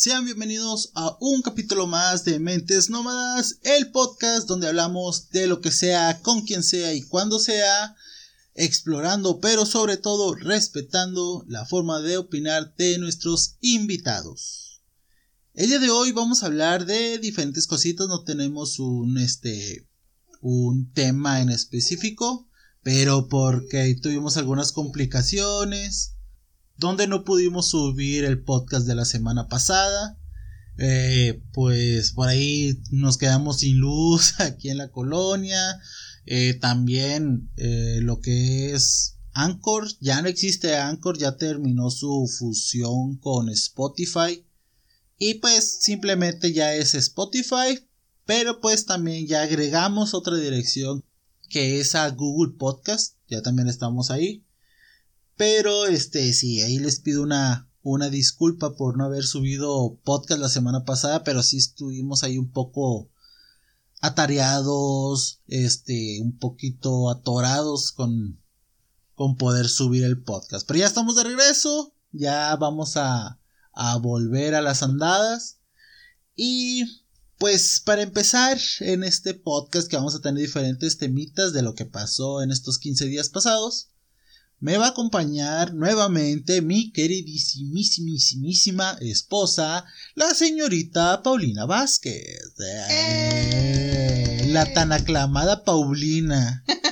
Sean bienvenidos a un capítulo más de Mentes Nómadas, el podcast donde hablamos de lo que sea, con quien sea y cuando sea, explorando pero sobre todo respetando la forma de opinar de nuestros invitados. El día de hoy vamos a hablar de diferentes cositas, no tenemos un este un tema en específico, pero porque tuvimos algunas complicaciones donde no pudimos subir el podcast de la semana pasada. Eh, pues por ahí nos quedamos sin luz aquí en la colonia. Eh, también eh, lo que es Anchor, ya no existe Anchor, ya terminó su fusión con Spotify. Y pues simplemente ya es Spotify, pero pues también ya agregamos otra dirección que es a Google Podcast, ya también estamos ahí. Pero este sí, ahí les pido una, una disculpa por no haber subido podcast la semana pasada, pero sí estuvimos ahí un poco atareados, este, un poquito atorados con, con poder subir el podcast. Pero ya estamos de regreso, ya vamos a, a volver a las andadas. Y pues para empezar en este podcast que vamos a tener diferentes temitas de lo que pasó en estos 15 días pasados me va a acompañar nuevamente mi queridísimísima esposa, la señorita Paulina Vázquez. La tan aclamada Paulina.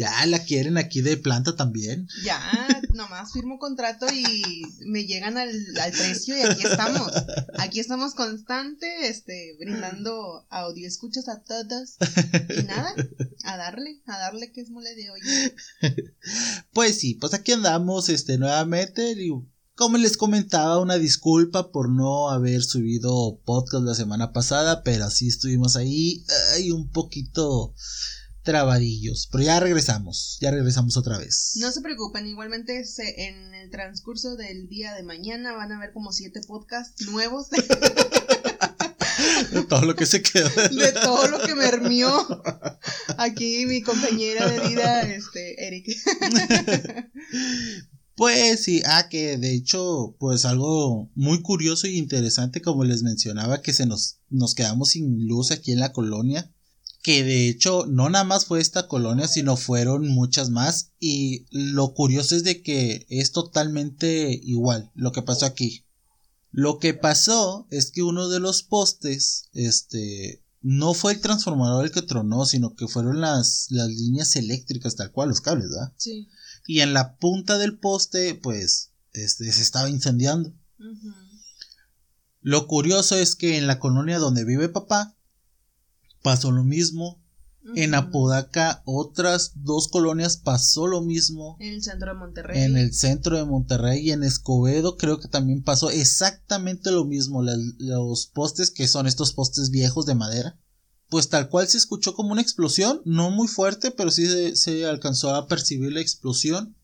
Ya la quieren aquí de planta también. Ya, nomás firmo contrato y me llegan al, al, precio y aquí estamos. Aquí estamos constante, este, brindando audio escuchas a todas. Y nada, a darle, a darle que es mole de hoy. Pues sí, pues aquí andamos, este, nuevamente. como les comentaba, una disculpa por no haber subido podcast la semana pasada, pero sí estuvimos ahí, ay, un poquito trabadillos. Pero ya regresamos, ya regresamos otra vez. No se preocupen, igualmente se, en el transcurso del día de mañana van a ver como siete podcasts nuevos. de todo lo que se quedó. De todo lo que me hermió aquí mi compañera de vida, este, Eric. Pues sí, ah, que de hecho, pues algo muy curioso y interesante, como les mencionaba, que se nos, nos quedamos sin luz aquí en la colonia que de hecho no nada más fue esta colonia, sino fueron muchas más y lo curioso es de que es totalmente igual lo que pasó aquí. Lo que pasó es que uno de los postes, este, no fue el transformador el que tronó, sino que fueron las, las líneas eléctricas tal cual, los cables, ¿verdad? Sí. Y en la punta del poste, pues, este, se estaba incendiando. Lo curioso es que en la colonia donde vive papá, pasó lo mismo. En Apodaca, otras dos colonias pasó lo mismo. En el centro de Monterrey. En el centro de Monterrey y en Escobedo creo que también pasó exactamente lo mismo. los postes, que son estos postes viejos de madera, pues tal cual se escuchó como una explosión, no muy fuerte, pero sí se, alcanzó a percibir la explosión.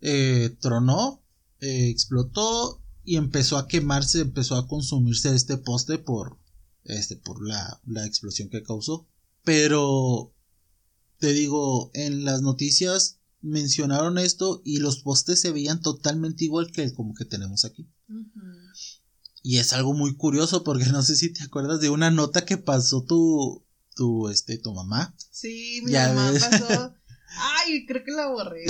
Eh, tronó, eh, explotó y empezó a quemarse, empezó a consumirse este poste por, este, por la, la explosión que causó. Pero, te digo, en las noticias mencionaron esto y los postes se veían totalmente igual que el como que tenemos aquí. Y es algo muy curioso porque no sé si te acuerdas de una nota que pasó tu, tu, este, tu mamá. Sí, mi mamá pasó. Ay, creo que la borré.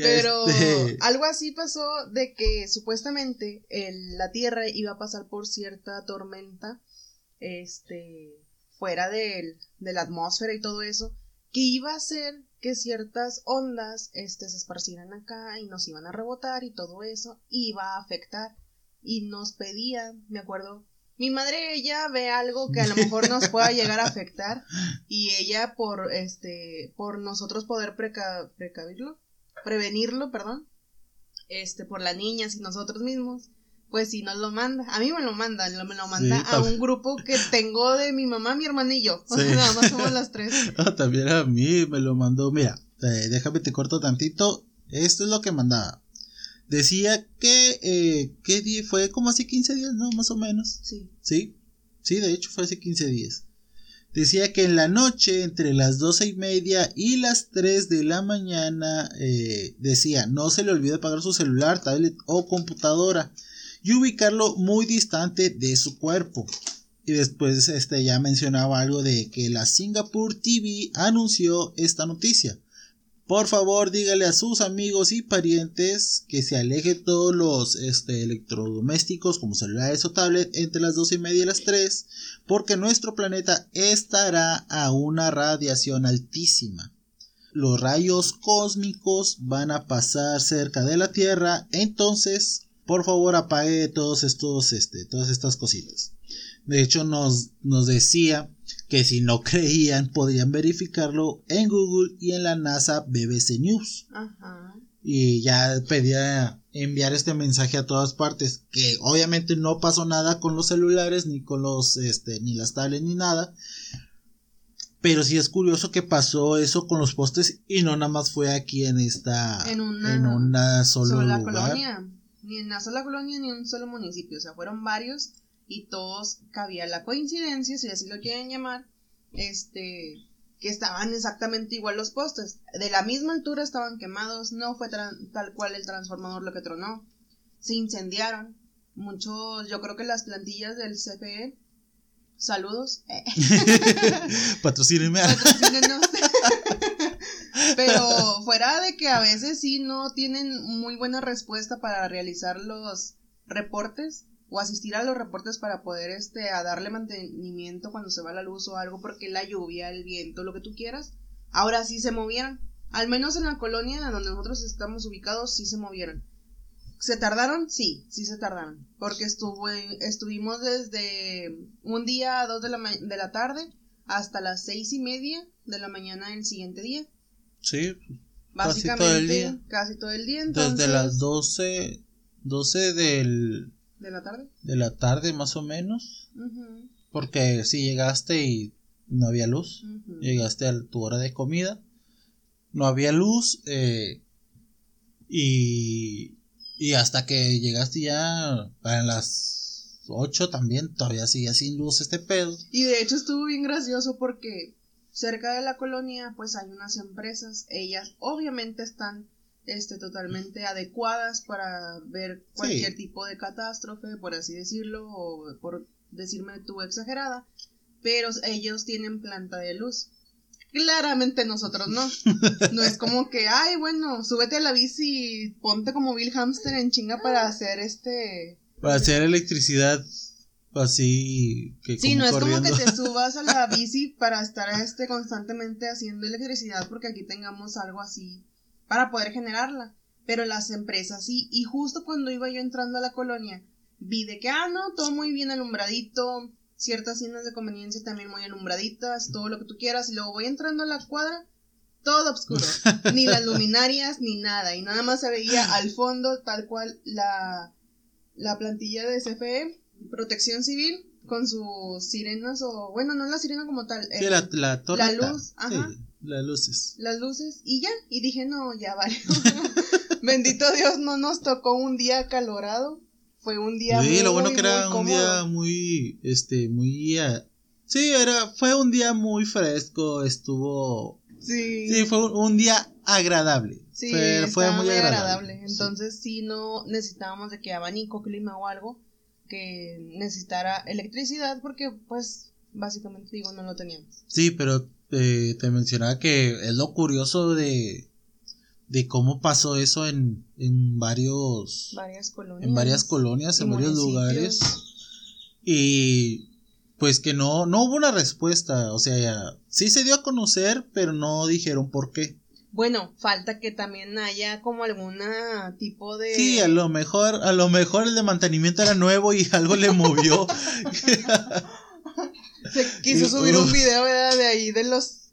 pero este algo así pasó de que supuestamente el, la Tierra iba a pasar por cierta tormenta este, fuera de, de la atmósfera y todo eso, que iba a hacer que ciertas ondas este, se esparcieran acá y nos iban a rebotar y todo eso iba a afectar. Y nos pedían, me acuerdo, mi madre ella ve algo que a lo mejor nos pueda llegar a afectar y ella por este por nosotros poder preca precavirlo, prevenirlo, perdón, este por las niñas y nosotros mismos, pues si nos lo manda. A mí me lo manda, me lo manda a un grupo que tengo de mi mamá, mi hermana y yo. O sea, nada más somos las tres. Ah, también a mí me lo mandó. Mira, eh, déjame te corto tantito. Esto es lo que mandaba. Decía que, eh, ¿qué día? Fue como hace 15 días, ¿no? Más o menos. Sí. Sí, sí, de hecho fue hace 15 días. Decía que en la noche, entre las doce y media y las 3 de la mañana, eh, decía, no se le olvide apagar su celular, tablet o computadora y ubicarlo muy distante de su cuerpo. Y después este, ya mencionaba algo de que la Singapore TV anunció esta noticia. Por favor, dígale a sus amigos y parientes que se aleje todos los este, electrodomésticos como celulares o tablet entre las 2 y media y las 3, porque nuestro planeta estará a una radiación altísima. Los rayos cósmicos van a pasar cerca de la Tierra, entonces, por favor, apague todos estos, este, todas estas cositas. De hecho, nos, nos decía que si no creían podían verificarlo en Google y en la NASA BBC News. Y ya pedía enviar este mensaje a todas partes, que obviamente no pasó nada con los celulares, ni con los, este, ni las tablets, ni nada. Pero sí es curioso que pasó eso con los postes y no nada más fue aquí en esta, en una, sola colonia, ni en una sola colonia ni en un solo municipio, o sea, fueron varios y todos cabía la coincidencia, si así lo quieren llamar, este, que estaban exactamente igual los postes. De la misma altura estaban quemados, no fue tal cual el transformador lo que tronó. Se incendiaron. Muchos, yo creo que las plantillas del CFE, saludos. Patrocínenme. Pero fuera de que a veces sí no tienen muy buena respuesta para realizar los reportes, o asistir a los reportes para poder este a darle mantenimiento cuando se va la luz o algo porque la lluvia, el viento, lo que tú quieras, ahora sí se movieron. Al menos en la colonia donde nosotros estamos ubicados sí se movieron. ¿Se tardaron? Sí, sí se tardaron. Porque estuvo, estuvimos desde un día a dos de la, de la tarde hasta las seis y media de la mañana del siguiente día. Sí, básicamente casi todo el día. Casi todo el día. Desde las doce, doce del ¿De la tarde? De la tarde más o menos. Porque si llegaste y no había luz, llegaste a tu hora de comida, no había luz eh, y, y hasta que llegaste ya a las 8 también todavía seguía sin luz este pedo. Y de hecho estuvo bien gracioso porque cerca de la colonia pues hay unas empresas, ellas obviamente están este, totalmente adecuadas para ver cualquier tipo de catástrofe, por así decirlo, o por decirme tú exagerada, pero ellos tienen planta de luz. Claramente nosotros no. No es como que, ay, bueno, súbete a la bici y ponte como Bill Hamster en chinga para hacer este... Para hacer electricidad así que sí no es como que te subas a la bici para estar este constantemente haciendo electricidad porque aquí tengamos algo así para poder generarla. Pero las empresas sí, y justo cuando iba yo entrando a la colonia, vi de que, ah, no, todo muy bien alumbradito, ciertas tiendas de conveniencia también muy alumbraditas, todo lo que tú quieras, y luego voy entrando a la cuadra, todo oscuro, ni las luminarias, ni nada, y nada más se veía al fondo tal cual la, la plantilla de CFE, protección civil, con sus sirenas, o bueno, no la sirena como tal, la, la, la, luz, ajá. Las luces. Las luces. Y ya. Y dije, no, ya vale. Bendito Dios, no nos tocó un día calorado. Fue un día sí, lo bueno que era un día muy, este, muy... Uh, sí, era, fue un día muy fresco, estuvo... Sí. Sí, fue un, día agradable. Sí, fue, fue muy, agradable. Entonces sí. no necesitábamos de que abanico, clima o algo que necesitara electricidad porque pues básicamente digo no lo teníamos. Sí, pero eh, te mencionaba que es lo curioso de, de cómo pasó eso en, en varios varias colonias, en varias colonias, en varios lugares y pues que no no hubo una respuesta, o sea, sí se dio a conocer, pero no dijeron por qué. Bueno, falta que también haya como alguna tipo de Sí, a lo mejor a lo mejor el de mantenimiento era nuevo y algo le movió. Se quiso subir un video de ahí de los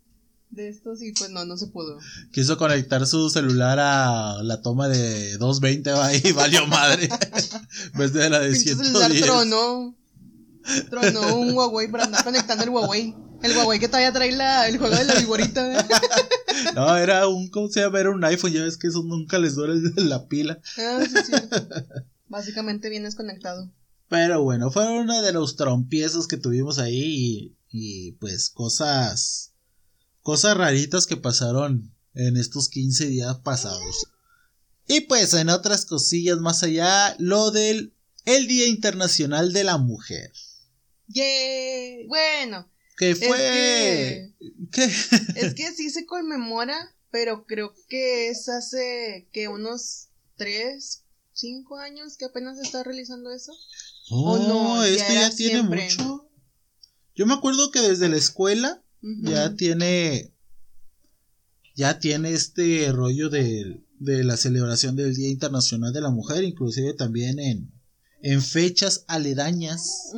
de estos y pues no, no se pudo. Quiso conectar su celular a la toma de 220 y valió madre. en vez de la de 110. celular tronó. Tronó un Huawei para andar conectando el Huawei. El Huawei que todavía trae la, el juego de la viborita. no, era un, ¿cómo se llama? Era un iPhone, ya ves que eso nunca les dura la pila. Ah, sí, sí. Básicamente vienes conectado. Pero bueno, fue uno de los trompiezos que tuvimos ahí y, pues cosas, cosas raritas que pasaron en estos 15 días pasados. Y pues en otras cosillas más allá, lo del el Día Internacional de la Mujer. ¡Yay! Bueno. ¿Qué fue? Es que, es que sí se conmemora, pero creo que es hace que unos tres, cinco años que apenas se está realizando eso. Oh, no, esto ya, tiene mucho. Yo me acuerdo que desde la escuela ya tiene ya tiene este rollo de, de, la celebración del Día Internacional de la Mujer, inclusive también en, en fechas aledañas.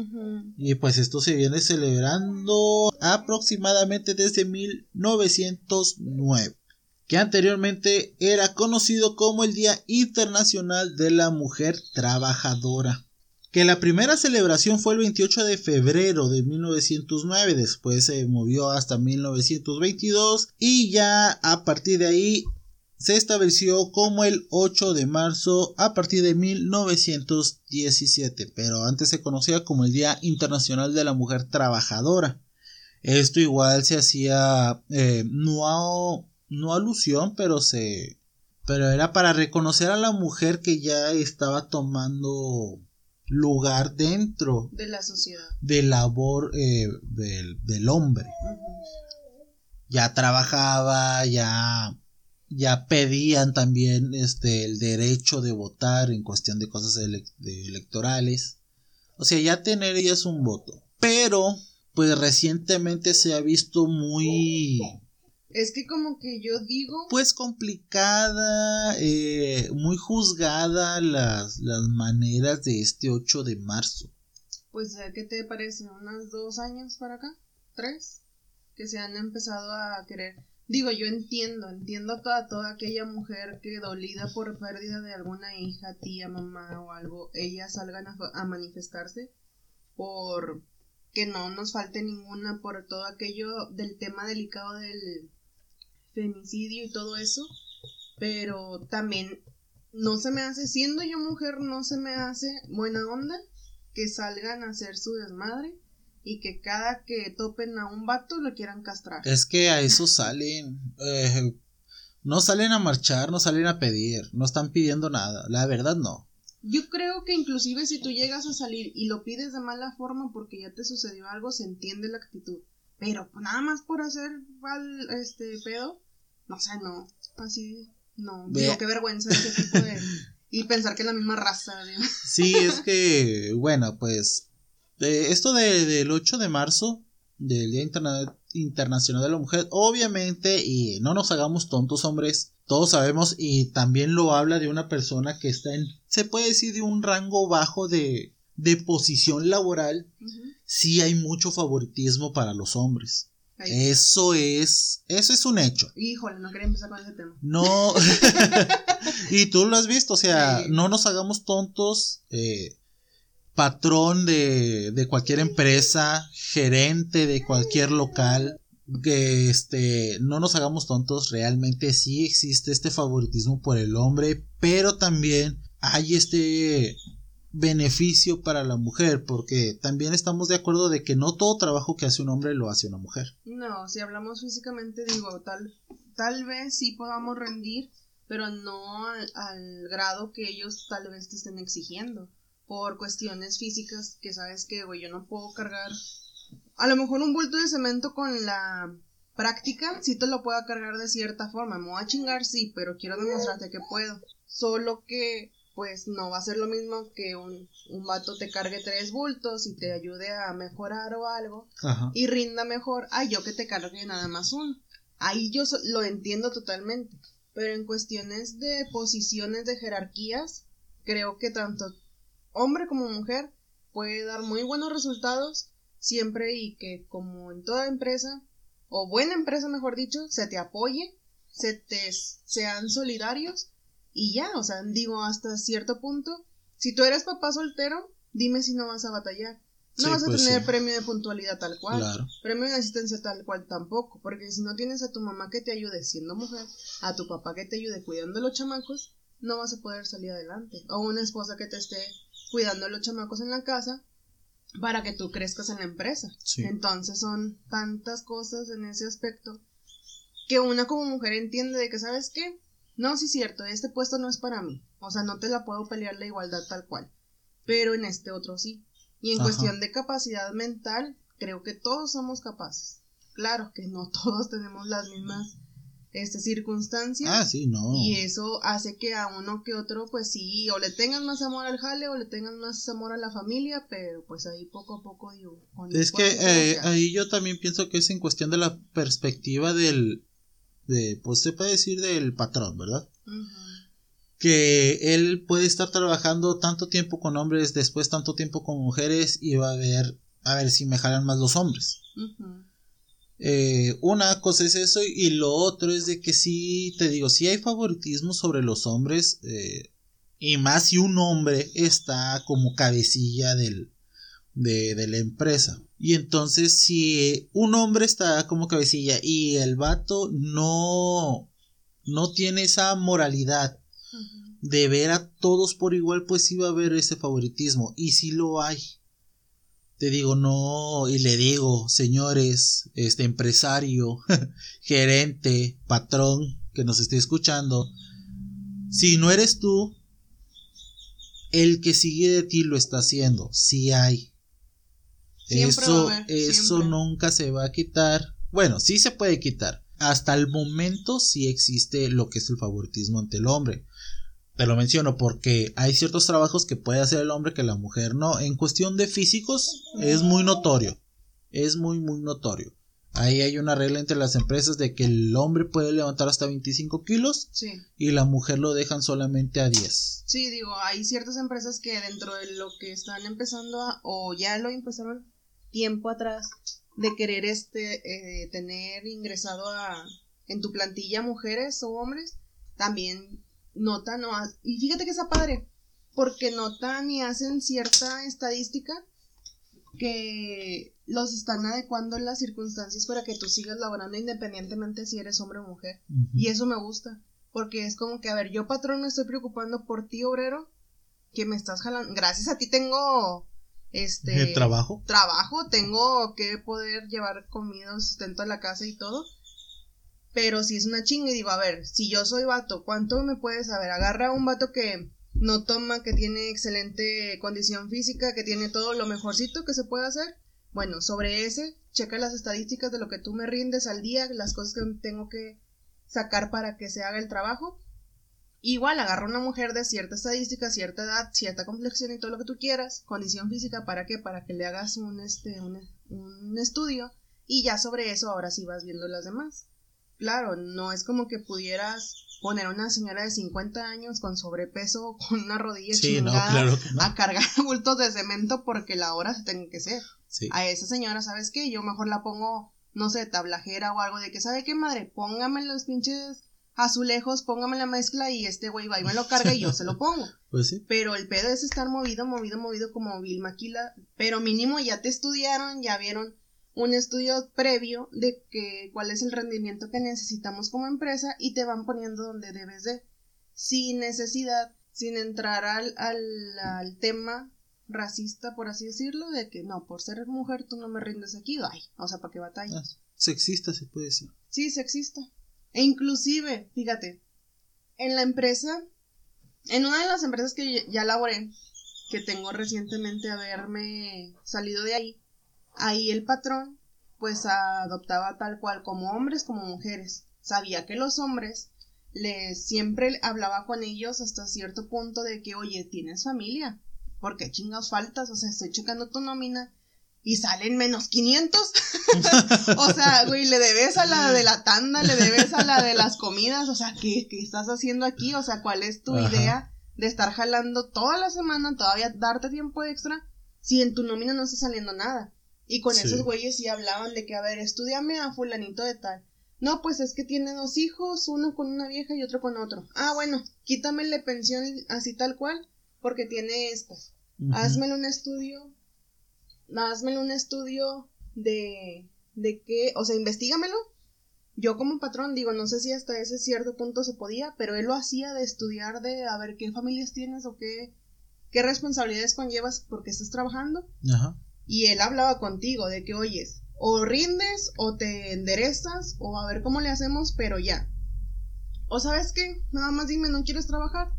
Y pues esto se viene celebrando aproximadamente desde 1909, que anteriormente era conocido como el Día Internacional de la Mujer Trabajadora que la primera celebración fue el 28 de febrero de 1909, después se movió hasta 1922 y ya a partir de ahí se estableció como el 8 de marzo a partir de 1917, pero antes se conocía como el Día Internacional de la Mujer Trabajadora. Esto igual se hacía eh, no, no alusión, pero se pero era para reconocer a la mujer que ya estaba tomando lugar dentro de la sociedad. de labor eh, del, hombre. Ya trabajaba ya ya pedían también este el derecho de votar en cuestión de cosas electorales o sea ya tener ellas un voto pero pues recientemente se ha visto muy es que como que yo digo... Pues complicada, eh, muy juzgada las, las maneras de este 8 de marzo. Pues, ¿qué te parece? ¿Unos dos años para acá? ¿Tres? Que se han empezado a querer... Digo, yo entiendo, entiendo a toda, toda aquella mujer que dolida por pérdida de alguna hija, tía, mamá o algo, ellas salgan a, a manifestarse por que no nos falte ninguna por todo aquello del tema delicado del femicidio y todo eso, pero también no se me hace, siendo yo mujer, no se me hace buena onda que salgan a hacer su desmadre y que cada que topen a un vato lo quieran castrar. Es que a eso salen, eh, no salen a marchar, no salen a pedir, no están pidiendo nada, la verdad no. Yo creo que inclusive si tú llegas a salir y lo pides de mala forma porque ya te sucedió algo, se entiende la actitud. Pero nada más por hacer este pedo, no sé, no, así, no, digo, qué vergüenza ese tipo de... y pensar que es la misma raza. Sí, es que, bueno, pues, esto de, del 8 de marzo, del Día Internacional de la Mujer, obviamente, y no nos hagamos tontos, hombres, todos sabemos, y también lo habla de una persona que está en, se puede decir, de un rango bajo de, de posición laboral, sí hay mucho favoritismo para los hombres. Eso es, eso es un hecho. Híjole, no quería empezar con ese tema. No, y tú lo has visto, o sea, no nos hagamos tontos, eh, patrón de, de cualquier empresa, gerente de cualquier local, que este, no nos hagamos tontos, realmente sí existe este favoritismo por el hombre, pero también hay este beneficio para la mujer, porque también estamos de acuerdo de que no todo trabajo que hace un hombre lo hace una mujer. No, si hablamos físicamente, digo, tal, tal vez sí podamos rendir, pero no al, grado que ellos tal vez te estén exigiendo, por cuestiones físicas que sabes que, güey, yo no puedo cargar, a lo mejor un bulto de cemento con la práctica, sí te lo puedo cargar de cierta forma, me voy a chingar, sí, pero quiero demostrarte que puedo, solo que pues no va a ser lo mismo que un, un vato te cargue tres bultos y te ayude a mejorar o algo y rinda mejor. A yo que te cargue nada más uno. Ahí yo lo entiendo totalmente, pero en cuestiones de posiciones de jerarquías, creo que tanto hombre como mujer puede dar muy buenos resultados siempre y que como en toda empresa o buena empresa mejor dicho, se te apoye, se te sean solidarios y ya, o sea, digo, hasta cierto punto, si tú eres papá soltero, dime si no vas a batallar. No vas a pues tener premio de puntualidad tal cual, premio de asistencia tal cual tampoco, porque si no tienes a tu mamá que te ayude siendo mujer, a tu papá que te ayude cuidando a los chamacos, no vas a poder salir adelante. O una esposa que te esté cuidando a los chamacos en la casa para que tú crezcas en la empresa. Entonces son tantas cosas en ese aspecto que una como mujer entiende de que, ¿sabes qué? no, sí es cierto, este puesto no es para mí. O sea, no te la puedo pelear la igualdad tal cual. pero en este otro sí. Y en cuestión de capacidad mental, creo que todos somos capaces. Claro que no todos tenemos las mismas este, circunstancias. Ah, sí, no. Y eso hace que a uno que otro, pues sí, o le tengan más amor al jale o le tengan más amor a la familia, pero pues ahí poco a poco digo. Es que eh, ahí yo también pienso que es en cuestión de la perspectiva del, de, pues se puede decir del patrón, ¿verdad? Que él puede estar trabajando tanto tiempo con hombres, después tanto tiempo con mujeres y va a ver, a ver si me jalan más los hombres. Eh, una cosa es eso y lo otro es de que sí, te digo, si hay favoritismo sobre los hombres eh, y más si un hombre está como cabecilla del, de, de, la empresa. Y entonces si un hombre está como cabecilla y el vato no, no tiene esa moralidad de ver a todos por igual, pues sí va a haber ese favoritismo y si lo hay te digo no y le digo, señores, este empresario, gerente, patrón que nos esté escuchando, si no eres tú, el que sigue de ti lo está haciendo, si hay. eso eso nunca se va a quitar. Bueno, sí se puede quitar. Hasta el momento sí existe lo que es el favoritismo ante el hombre. Te lo menciono porque hay ciertos trabajos que puede hacer el hombre que la mujer no. En cuestión de físicos es muy notorio. Es muy, muy notorio. Ahí hay una regla entre las empresas de que el hombre puede levantar hasta 25 kilos y la mujer lo dejan solamente a 10. Sí, digo, hay ciertas empresas que dentro de lo que están empezando a, o ya lo empezaron tiempo atrás de querer este eh, tener ingresado a en tu plantilla mujeres o hombres, también notan o y fíjate que está padre porque notan y hacen cierta estadística que los están adecuando en las circunstancias para que tú sigas laborando independientemente si eres hombre o mujer. Y eso me gusta porque es como que a ver yo patrón me estoy preocupando por ti obrero que me estás jalando gracias a ti tengo este trabajo trabajo tengo que poder llevar comida sustento a la casa y todo pero si es una chinga y digo, a ver, si yo soy vato, ¿cuánto me puedes saber? Agarra a un vato que no toma, que tiene excelente condición física, que tiene todo lo mejorcito que se puede hacer. Bueno, sobre ese, checa las estadísticas de lo que tú me rindes al día, las cosas que tengo que sacar para que se haga el trabajo. Igual agarra una mujer de cierta estadística, cierta edad, cierta complexión y todo lo que tú quieras, condición física, ¿para qué? Para que le hagas un, este, un, un estudio y ya sobre eso ahora sí vas viendo las demás. Claro, no es como que pudieras poner a una señora de 50 años con sobrepeso, con una rodilla chingada, a cargar bultos de cemento porque la hora se tenga que ser. A esa señora, ¿sabes qué? Yo mejor la pongo, no sé, tablajera o algo de que, ¿sabe qué, madre? Póngame los pinches azulejos, póngame la mezcla y este güey va y me lo carga y yo se lo pongo. Pues sí. Pero el pedo es estar movido, movido, movido como Bill Maquila, pero mínimo ya te estudiaron, ya vieron un estudio previo de que cuál es el rendimiento que necesitamos como empresa y te van poniendo donde debes de. Sin necesidad sin entrar al, al, tema racista por así decirlo de que no por ser mujer tú no me rindes aquí ay o sea para qué batallas ah, sexista se puede decir. Sí sexista e inclusive fíjate en la empresa en una de las empresas que ya laboré que tengo recientemente haberme salido de ahí Ahí el patrón pues adoptaba tal cual como hombres como mujeres. Sabía que los hombres les siempre hablaba con ellos hasta cierto punto de que, oye, tienes familia, ¿por qué chingados faltas? O sea, estoy checando tu nómina y salen menos 500. o sea, güey, le debes a la de la tanda, le debes a la de las comidas, o sea, ¿qué, qué estás haciendo aquí? O sea, ¿cuál es tu idea de estar jalando toda la semana, todavía darte tiempo extra, si en tu nómina no está saliendo nada? Y con esos güeyes sí hablaban de que, a ver, estudiame a fulanito de tal. No, pues es que tiene dos hijos, uno con una vieja y otro con otro. Ah, bueno, quítamele pensión así tal cual, porque tiene estas. Házmelo un estudio, házmelo un estudio de, de qué, o sea, investigamelo. Yo como patrón digo, no sé si hasta ese cierto punto se podía, pero él lo hacía de estudiar de a ver qué familias tienes o qué, qué responsabilidades conllevas porque estás trabajando. Ajá y él hablaba contigo de que oyes, o rindes o te enderezas o a ver cómo le hacemos, pero ya. O sabes qué, nada más dime, ¿no quieres trabajar?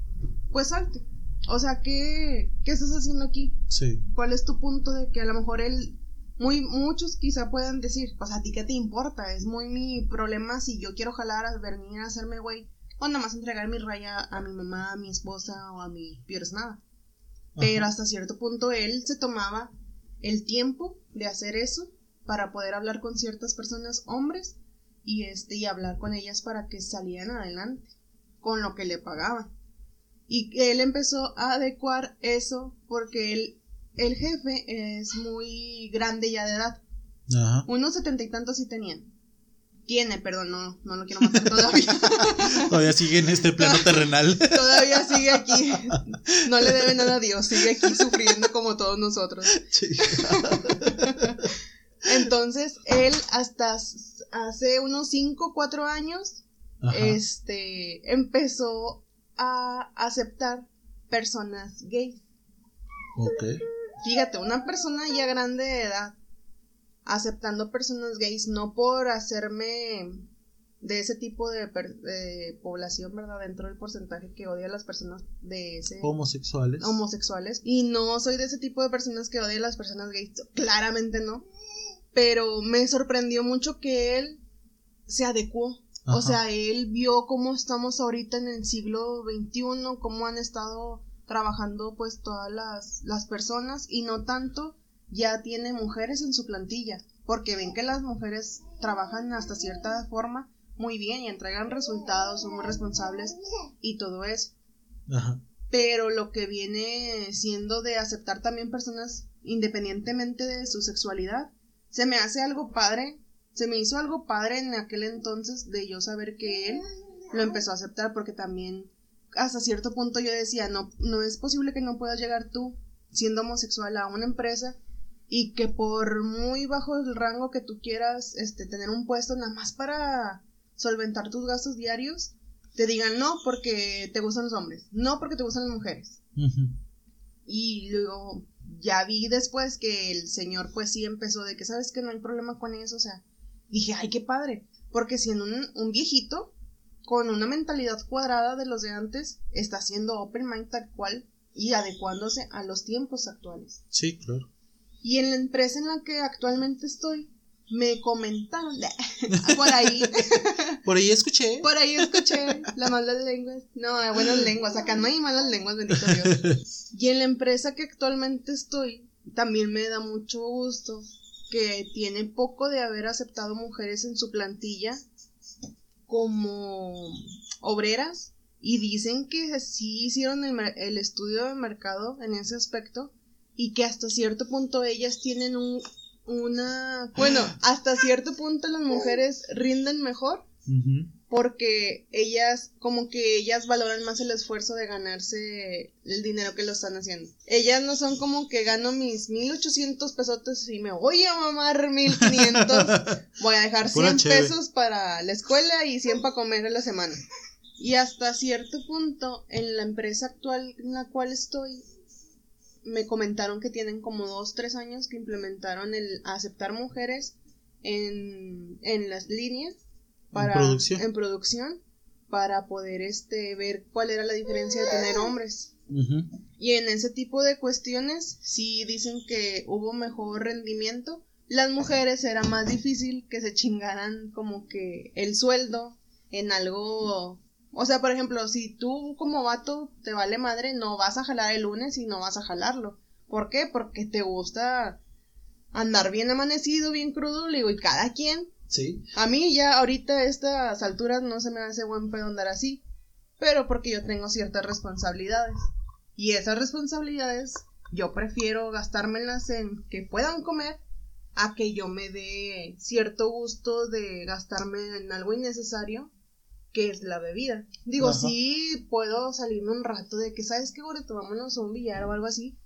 Pues salte. O sea, ¿qué, ¿qué estás haciendo aquí? Sí. ¿Cuál es tu punto de que a lo mejor él, muy, muchos quizá puedan decir, pues a ti qué te importa, es muy mi problema si yo quiero jalar a venir a hacerme güey, o nada más entregar mi raya a mi mamá, a mi esposa o a mi pierdes nada. Pero hasta cierto punto él se tomaba el tiempo de hacer eso para poder hablar con ciertas personas hombres y este y hablar con ellas para que salieran adelante con lo que le pagaban. Y él empezó a adecuar eso porque él, el jefe es muy grande ya de edad. Ajá. Unos setenta y tantos sí tenían. Tiene, perdón, no, no lo quiero matar todavía. todavía sigue en este plano terrenal. todavía sigue aquí. No le debe nada a Dios, sigue aquí sufriendo como todos nosotros. Entonces, él hasta hace unos 5 o 4 años, este, empezó a aceptar personas gays. Ok. Fíjate, una persona ya grande de edad aceptando personas gays, no por hacerme de ese tipo de, población, ¿verdad? Dentro del porcentaje que odia a las personas de ese... Homosexuales. Homosexuales. Y no soy de ese tipo de personas que odia a las personas gays, claramente no. Pero me sorprendió mucho que él se adecuó. O sea, él vio cómo estamos ahorita en el siglo XXI, cómo han estado trabajando pues todas las, las personas y no tanto ya tiene mujeres en su plantilla, porque ven que las mujeres trabajan hasta cierta forma muy bien y entregan resultados, son muy responsables y todo eso. Pero lo que viene siendo de aceptar también personas independientemente de su sexualidad, se me hace algo padre, se me hizo algo padre en aquel entonces de yo saber que él lo empezó a aceptar porque también hasta cierto punto yo decía, no, no es posible que no puedas llegar tú siendo homosexual a una empresa y que por muy bajo el rango que tú quieras este tener un puesto nada más para solventar tus gastos diarios te digan no porque te gustan los hombres no porque te gustan las mujeres. Y luego ya vi después que el señor pues sí empezó de que sabes que no hay problema con eso o sea dije ay qué padre porque si en un, un viejito con una mentalidad cuadrada de los de antes está haciendo open mind tal cual y adecuándose a los tiempos actuales. Sí claro y en la empresa en la que actualmente estoy, me comentaron por ahí. por ahí escuché. Por ahí escuché las malas lenguas. No, buenas lenguas. Acá no hay malas lenguas, bendito Dios. Y en la empresa que actualmente estoy, también me da mucho gusto que tiene poco de haber aceptado mujeres en su plantilla como obreras y dicen que sí hicieron el, el estudio de mercado en ese aspecto y que hasta cierto punto ellas tienen un, una, bueno, hasta cierto punto las mujeres rinden mejor porque ellas, como que ellas valoran más el esfuerzo de ganarse el dinero que lo están haciendo. Ellas no son como que gano mis 1800 pesotes y me voy a mamar 1500, voy a dejar 100 pesos para la escuela y 100 para comer en la semana. Y hasta cierto punto, en la empresa actual en la cual estoy, me comentaron que tienen como dos, tres años que implementaron el aceptar mujeres en, en las líneas para, ¿En producción? para poder este ver cuál era la diferencia de tener hombres. Y en ese tipo de cuestiones sí dicen que hubo mejor rendimiento. Las mujeres era más difícil que se chingaran como que el sueldo en algo o sea, por ejemplo, si tú como vato te vale madre, no vas a jalar el lunes y no vas a jalarlo. ¿Por qué? Porque te gusta andar bien amanecido, bien crudo, le digo, y cada quien. Sí. A mí ya ahorita a estas alturas no se me hace buen pedo andar así, pero porque yo tengo ciertas responsabilidades. Y esas responsabilidades yo prefiero gastármelas en que puedan comer a que yo me dé cierto gusto de gastarme en algo innecesario que es la bebida. Digo, sí puedo salirme un rato de que, ¿sabes qué, güey? Tomámonos un billar o algo así.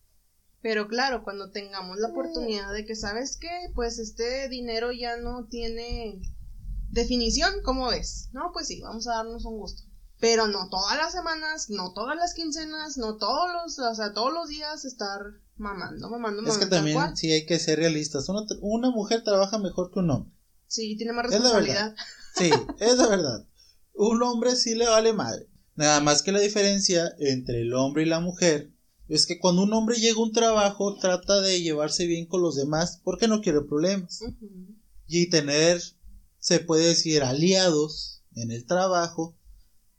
Pero claro, cuando tengamos la oportunidad de que, ¿sabes qué? Pues este dinero ya no tiene definición, ¿cómo ves? No, pues sí, vamos a darnos un gusto. Pero no todas las semanas, no todas las quincenas, no todos los, o sea, todos los días estar mamando, mamando, mamando. Es que también sí hay que ser realistas. Una, una mujer trabaja mejor que un hombre. Sí, tiene más responsabilidad. sí, es la verdad un hombre sí le vale madre. Nada más que la diferencia entre el hombre y la mujer es que cuando un hombre llega a un trabajo trata de llevarse bien con los demás porque no quiere problemas. Y tener, se puede decir, aliados en el trabajo,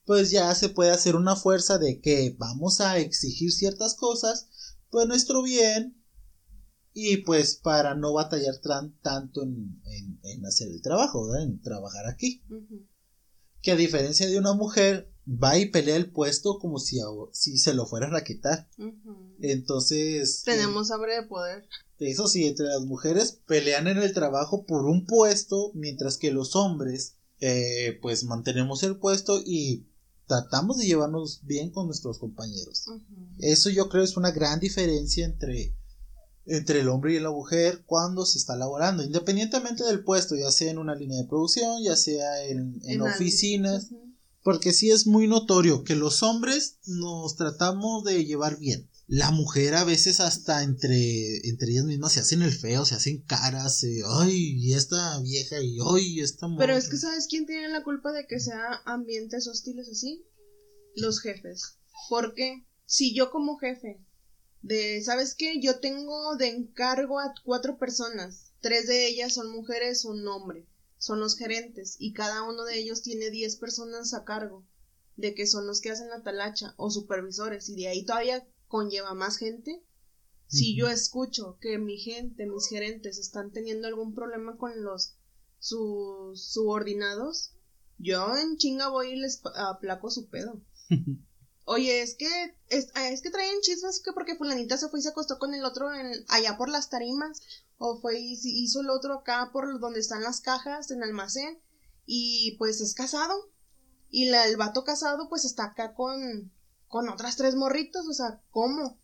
pues ya se puede hacer una fuerza de que vamos a exigir ciertas cosas por nuestro bien y pues para no batallar tanto en, hacer el trabajo, en trabajar aquí. Que a diferencia de una mujer, va y pelea el puesto como si, si se lo fueran a quitar. Entonces... Tenemos eh, hambre de poder. Eso sí, entre las mujeres pelean en el trabajo por un puesto, mientras que los hombres, eh, pues mantenemos el puesto y tratamos de llevarnos bien con nuestros compañeros. Eso yo creo es una gran diferencia entre entre el hombre y la mujer cuando se está laborando, independientemente del puesto, ya sea en una línea de producción, ya sea en, oficinas, porque sí es muy notorio que los hombres nos tratamos de llevar bien. La mujer a veces hasta entre, entre ellas mismas se hacen el feo, se hacen caras, ay, y esta vieja, y ay, esta mujer. Pero es que ¿sabes quién tiene la culpa de que sea ambientes hostiles así? Los jefes. Porque si yo como jefe de, ¿sabes qué? Yo tengo de encargo a cuatro personas. Tres de ellas son mujeres, un hombre. Son los gerentes y cada uno de ellos tiene diez personas a cargo. De que son los que hacen la talacha o supervisores y de ahí todavía conlleva más gente. Si yo escucho que mi gente, mis gerentes están teniendo algún problema con los sus subordinados, yo en chinga voy y les aplaco su pedo. Oye, es que es, ah, es, que traen chismes que porque fulanita se fue y se acostó con el otro en, allá por las tarimas o fue y hizo el otro acá por donde están las cajas en almacén y pues es casado y la, el vato casado pues está acá con con otras tres morritos, o sea, ¿cómo?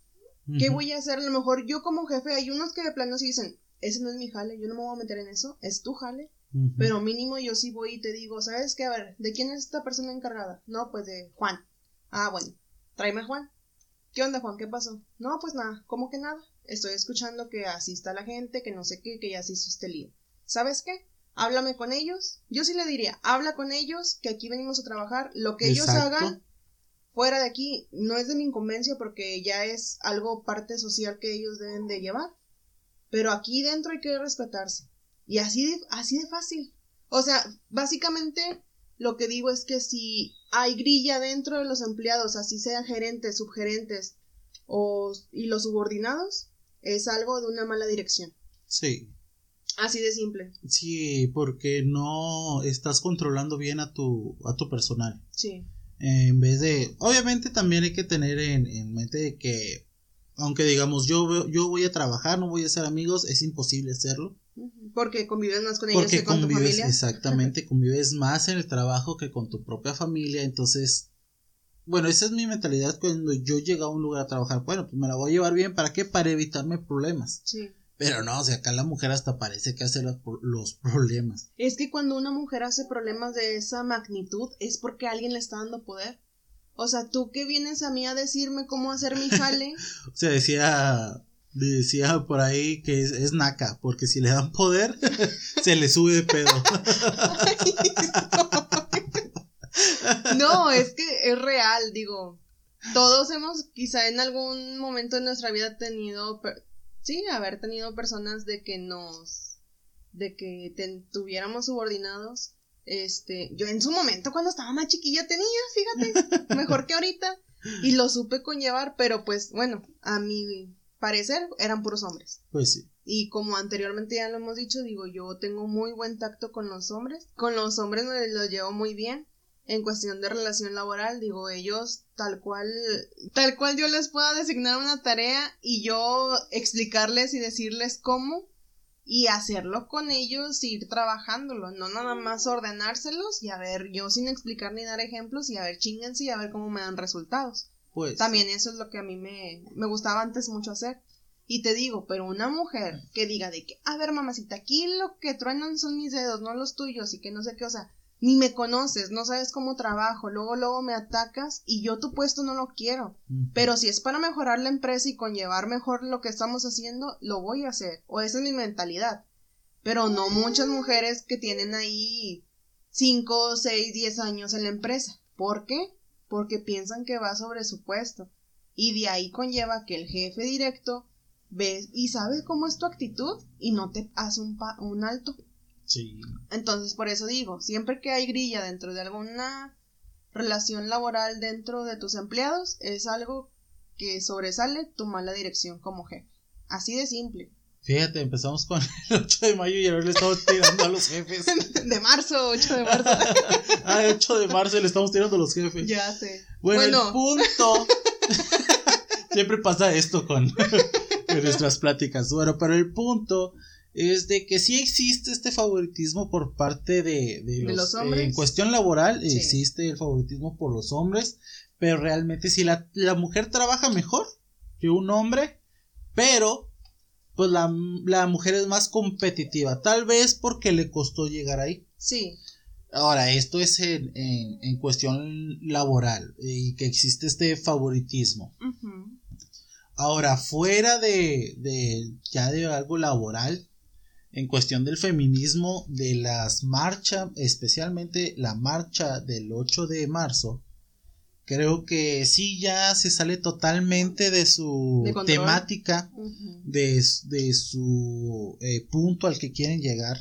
¿Qué voy a hacer? A lo mejor yo como jefe hay unos que de plano sí dicen, ese no es mi jale, yo no me voy a meter en eso, es tu jale. Pero mínimo yo sí voy y te digo, ¿sabes qué? A ver, ¿de quién es esta persona encargada? No, pues de Juan. Ah, bueno, tráeme a Juan. ¿Qué onda, Juan? ¿Qué pasó? No, pues nada, ¿cómo que nada? Estoy escuchando que así está la gente, que no sé qué, que ya se hizo este lío. ¿Sabes qué? Háblame con ellos. Yo sí le diría, habla con ellos, que aquí venimos a trabajar. Lo que ellos hagan fuera de aquí no es de mi incumbencia porque ya es algo parte social que ellos deben de llevar. Pero aquí dentro hay que respetarse. Y así así de fácil. O sea, básicamente lo que digo es que si hay grilla dentro de los empleados, así sean gerentes, subgerentes o, y los subordinados, es algo de una mala dirección. Sí. Así de simple. Sí, porque no estás controlando bien a tu, a tu personal. Sí. en vez de, obviamente también hay que tener en, en mente que, aunque digamos yo, yo voy a trabajar, no voy a ser amigos, es imposible hacerlo. Porque convives más con ellos que con tu familia. Exactamente, convives más en el trabajo que con tu propia familia. Entonces, bueno, esa es mi mentalidad cuando yo llego a un lugar a trabajar. Bueno, pues me la voy a llevar bien. ¿Para qué? Para evitarme problemas. Sí. Pero no, o sea, acá la mujer hasta parece que hace los, los, problemas. Es que cuando una mujer hace problemas de esa magnitud es porque alguien le está dando poder. O sea, tú que vienes a mí a decirme cómo hacer mi jale. o sea, decía decía por ahí que es, naca, porque si le dan poder, se le sube de pedo. no, es que es real, digo. Todos hemos quizá en algún momento de nuestra vida tenido, sí, haber tenido personas de que nos, de que tuviéramos subordinados. Este, yo en su momento cuando estaba más chiquilla tenía, fíjate, mejor que ahorita. Y lo supe conllevar, pero pues bueno, a mí parecer eran puros hombres. Pues sí. Y como anteriormente ya lo hemos dicho, digo, yo tengo muy buen tacto con los hombres. Con los hombres me lo llevo muy bien. En cuestión de relación laboral, digo, ellos tal cual, tal cual yo les pueda designar una tarea y yo explicarles y decirles cómo y hacerlo con ellos y ir trabajándolo, no nada más ordenárselos y a ver, yo sin explicar ni dar ejemplos y a ver, chingense y a ver cómo me dan resultados. Pues. También eso es lo que a mí me, me gustaba antes mucho hacer. Y te digo, pero una mujer que diga de que, a ver, mamacita, aquí lo que truenan son mis dedos, no los tuyos, y que no sé qué, o sea, ni me conoces, no sabes cómo trabajo, luego, luego me atacas y yo tu puesto no lo quiero. Pero si es para mejorar la empresa y conllevar mejor lo que estamos haciendo, lo voy a hacer. O esa es mi mentalidad. Pero no muchas mujeres que tienen ahí 5, 6, 10 años en la empresa. ¿Por qué? Porque piensan que va sobre su puesto. Y de ahí conlleva que el jefe directo ve y sabe cómo es tu actitud y no te hace un, un alto. Sí. Entonces, por eso digo, siempre que hay grilla dentro de alguna relación laboral dentro de tus empleados, es algo que sobresale tu mala dirección como jefe. Así de simple. Fíjate, empezamos con el 8 de mayo y ahora le estamos tirando a los jefes. De marzo, 8 de marzo. ah, 8 de marzo le estamos tirando a los jefes. Ya sé. Bueno, el punto. Siempre pasa esto con, nuestras pláticas. Bueno, pero el punto es de que sí existe este favoritismo por parte de, los, hombres. en cuestión laboral existe el favoritismo por los hombres, pero realmente si la, la mujer trabaja mejor que un hombre, pero pues la, mujer es más competitiva, tal vez porque le costó llegar ahí. Sí. Ahora, esto es en, en, cuestión laboral y que existe este favoritismo. Ahora, fuera de, de ya de algo laboral, en cuestión del feminismo, de las marchas, especialmente la marcha del 8 de marzo, creo que sí ya se sale totalmente de su temática, de, su eh, punto al que quieren llegar,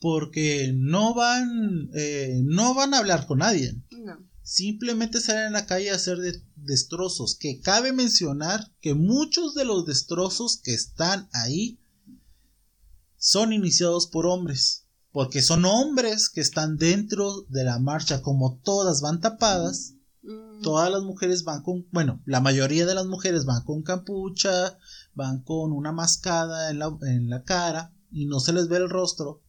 porque no van, eh, no van a hablar con nadie. Simplemente salen a la calle a hacer destrozos, que cabe mencionar que muchos de los destrozos que están ahí son iniciados por hombres, porque son hombres que están dentro de la marcha, como todas van tapadas, Mm. Todas las mujeres van con, bueno, la mayoría de las mujeres van con capucha, van con una mascada en la, en la cara y no se les ve el rostro.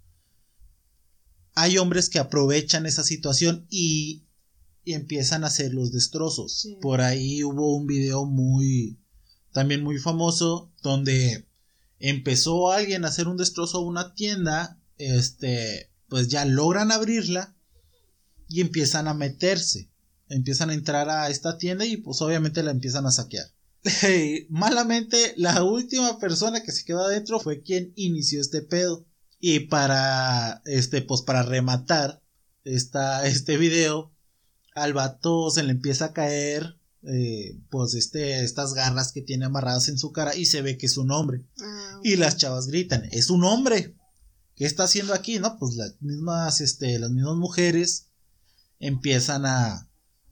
Hay hombres que aprovechan esa situación y, y empiezan a hacer los destrozos. Por ahí hubo un video muy, también muy famoso, donde empezó alguien a hacer un destrozo a una tienda, este, pues ya logran abrirla y empiezan a meterse empiezan a entrar a esta tienda y pues obviamente la empiezan a saquear. malamente, la última persona que se quedó adentro fue quien inició este pedo. Y para, este, pues para rematar esta, este video, al vato se le empieza a caer, eh, pues este, estas garras que tiene amarradas en su cara y se ve que es un hombre. Ah, y las chavas gritan, es un hombre. ¿Qué está haciendo aquí? No, pues las mismas, este, las mismas mujeres empiezan a,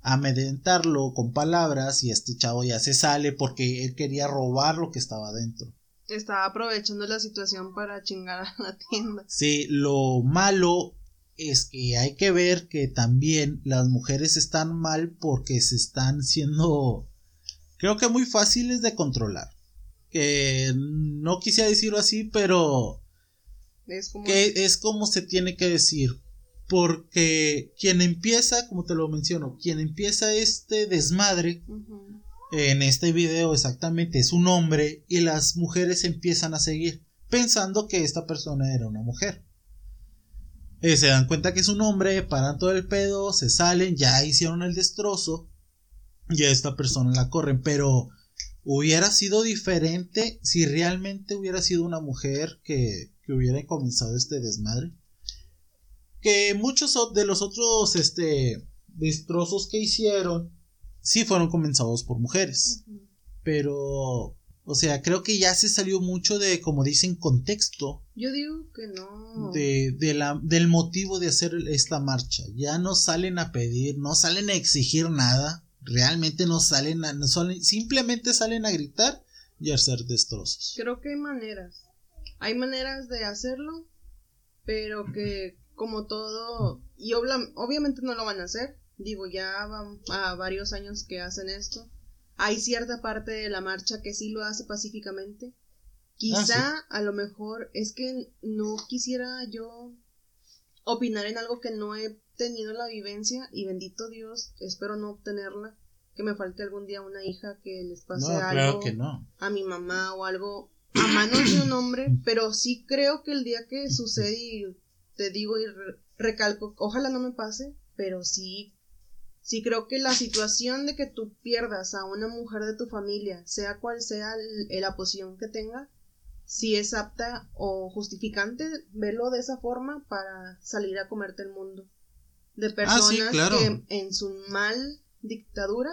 amedrentarlo con palabras y este chavo ya se sale porque él quería robar lo que estaba dentro. Estaba aprovechando la situación para chingar a la tienda. Sí, lo malo es que hay que ver que también las mujeres están mal porque se están siendo creo que muy fáciles de controlar. Que no quisiera decirlo así, pero es como... que es como se tiene que decir porque quien empieza, como te lo menciono, quien empieza este desmadre en este video exactamente es un hombre y las mujeres empiezan a seguir pensando que esta persona era una mujer. Eh, se dan cuenta que es un hombre, paran todo el pedo, se salen, ya hicieron el destrozo y a esta persona la corren, pero hubiera sido diferente si realmente hubiera sido una mujer que, que hubiera comenzado este desmadre que muchos de los otros este, destrozos que hicieron sí fueron comenzados por mujeres. Pero, o sea, creo que ya se salió mucho de, como dicen, contexto. Yo digo que no. De, de la, del motivo de hacer esta marcha. Ya no salen a pedir, no salen a exigir nada. Realmente no salen a, no salen, simplemente salen a gritar y a hacer destrozos. Creo que hay maneras. Hay maneras de hacerlo, pero que como todo, y obviamente no lo van a hacer, digo, ya van a varios años que hacen esto. Hay cierta parte de la marcha que sí lo hace pacíficamente. Quizá ah, a lo mejor es que no quisiera yo opinar en algo que no he tenido la vivencia y bendito Dios, espero no obtenerla, que me falte algún día una hija que les pase algo a mi mamá o algo a manos de un hombre, pero sí creo que el día que sucede y te digo y recalco, ojalá no me pase, pero sí, sí creo que la situación de que tú pierdas a una mujer de tu familia, sea cual sea la posición que tenga, si es apta o justificante verlo de esa forma para salir a comerte el mundo. De ah, personas que en su mal dictadura,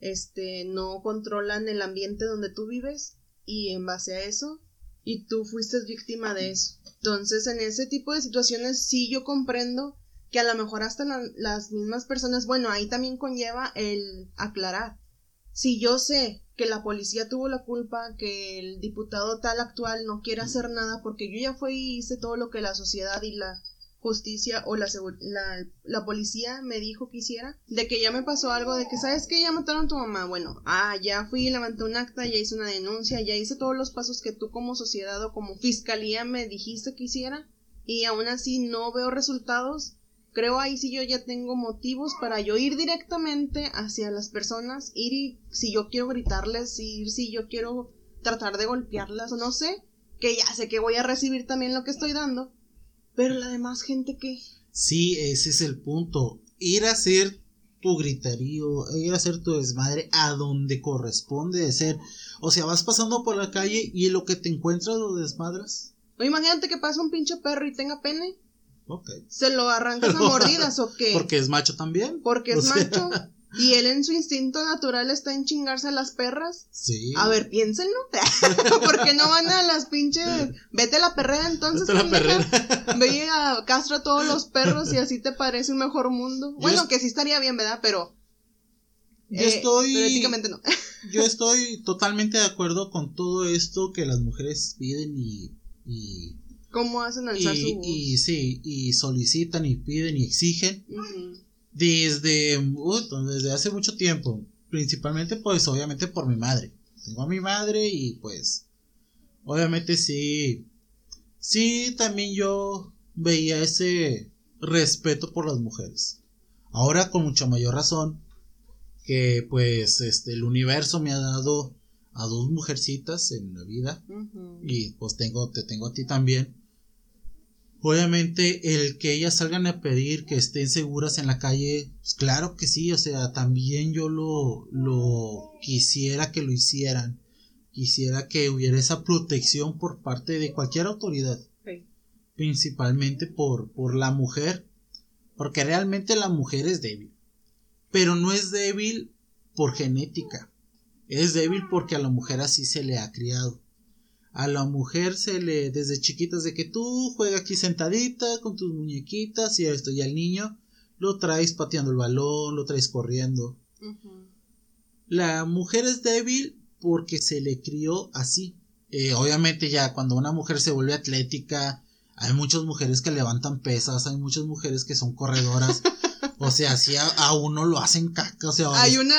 este, no controlan el ambiente donde tú vives y en base a eso, y tú fuiste víctima de eso. Entonces, en ese tipo de situaciones sí yo comprendo que a lo mejor hasta las mismas personas, bueno, ahí también conlleva el aclarar. Si yo sé que la policía tuvo la culpa, que el diputado tal actual no quiere hacer nada porque yo ya fui y hice todo lo que la sociedad y la justicia o la, la, la, policía me dijo que hiciera, de que ya me pasó algo, de que sabes que ya mataron a tu mamá, bueno, ah, ya fui, levanté un acta, ya hice una denuncia, ya hice todos los pasos que tú como sociedad o como fiscalía me dijiste que hiciera y aún así no veo resultados, creo ahí sí yo ya tengo motivos para yo ir directamente hacia las personas, ir y si yo quiero gritarles, ir si yo quiero tratar de golpearlas o no sé, que ya sé que voy a recibir también lo que estoy dando, pero la demás gente que... Sí, ese es el punto. Ir a hacer tu griterío, ir a hacer tu desmadre a donde corresponde de ser. O sea, vas pasando por la calle y lo que te encuentras lo desmadras. O imagínate que pasa un pinche perro y tenga pene. Ok. ¿Se lo arrancas a mordidas o qué? Porque es macho también. Porque es macho. Y él en su instinto natural está en chingarse a las perras. Sí. A ver, piénsenlo. Porque no van a las pinches. Vete a la perrera entonces. Vete a la perrera. Ve a castro a todos los perros y así te parece un mejor mundo. bueno, que sí estaría bien, ¿verdad? Pero. Yo eh, estoy. no. yo estoy totalmente de acuerdo con todo esto que las mujeres piden y. y ¿Cómo hacen alzar y, Y sí, y solicitan y piden y exigen desde, desde hace mucho tiempo. Principalmente, pues, obviamente por mi madre. Tengo a mi madre y pues, obviamente sí, sí, también yo veía ese respeto por las mujeres. Ahora con mucha mayor razón que pues este el universo me ha dado a dos mujercitas en la vida y pues tengo te tengo a ti también Obviamente el que ellas salgan a pedir que estén seguras en la calle, pues claro que sí, o sea, también yo lo, lo quisiera que lo hicieran. Quisiera que hubiera esa protección por parte de cualquier autoridad. Principalmente por, por la mujer. Porque realmente la mujer es débil. Pero no es débil por genética. Es débil porque a la mujer así se le ha criado a la mujer se le, desde chiquitas, de que tú juega aquí sentadita con tus muñequitas y esto, y al niño lo traes pateando el balón, lo traes corriendo. La mujer es débil porque se le crió así. Eh, obviamente ya cuando una mujer se vuelve atlética, hay muchas mujeres que levantan pesas, hay muchas mujeres que son corredoras. O sea, si a, uno lo hacen caca, o sea, hay una,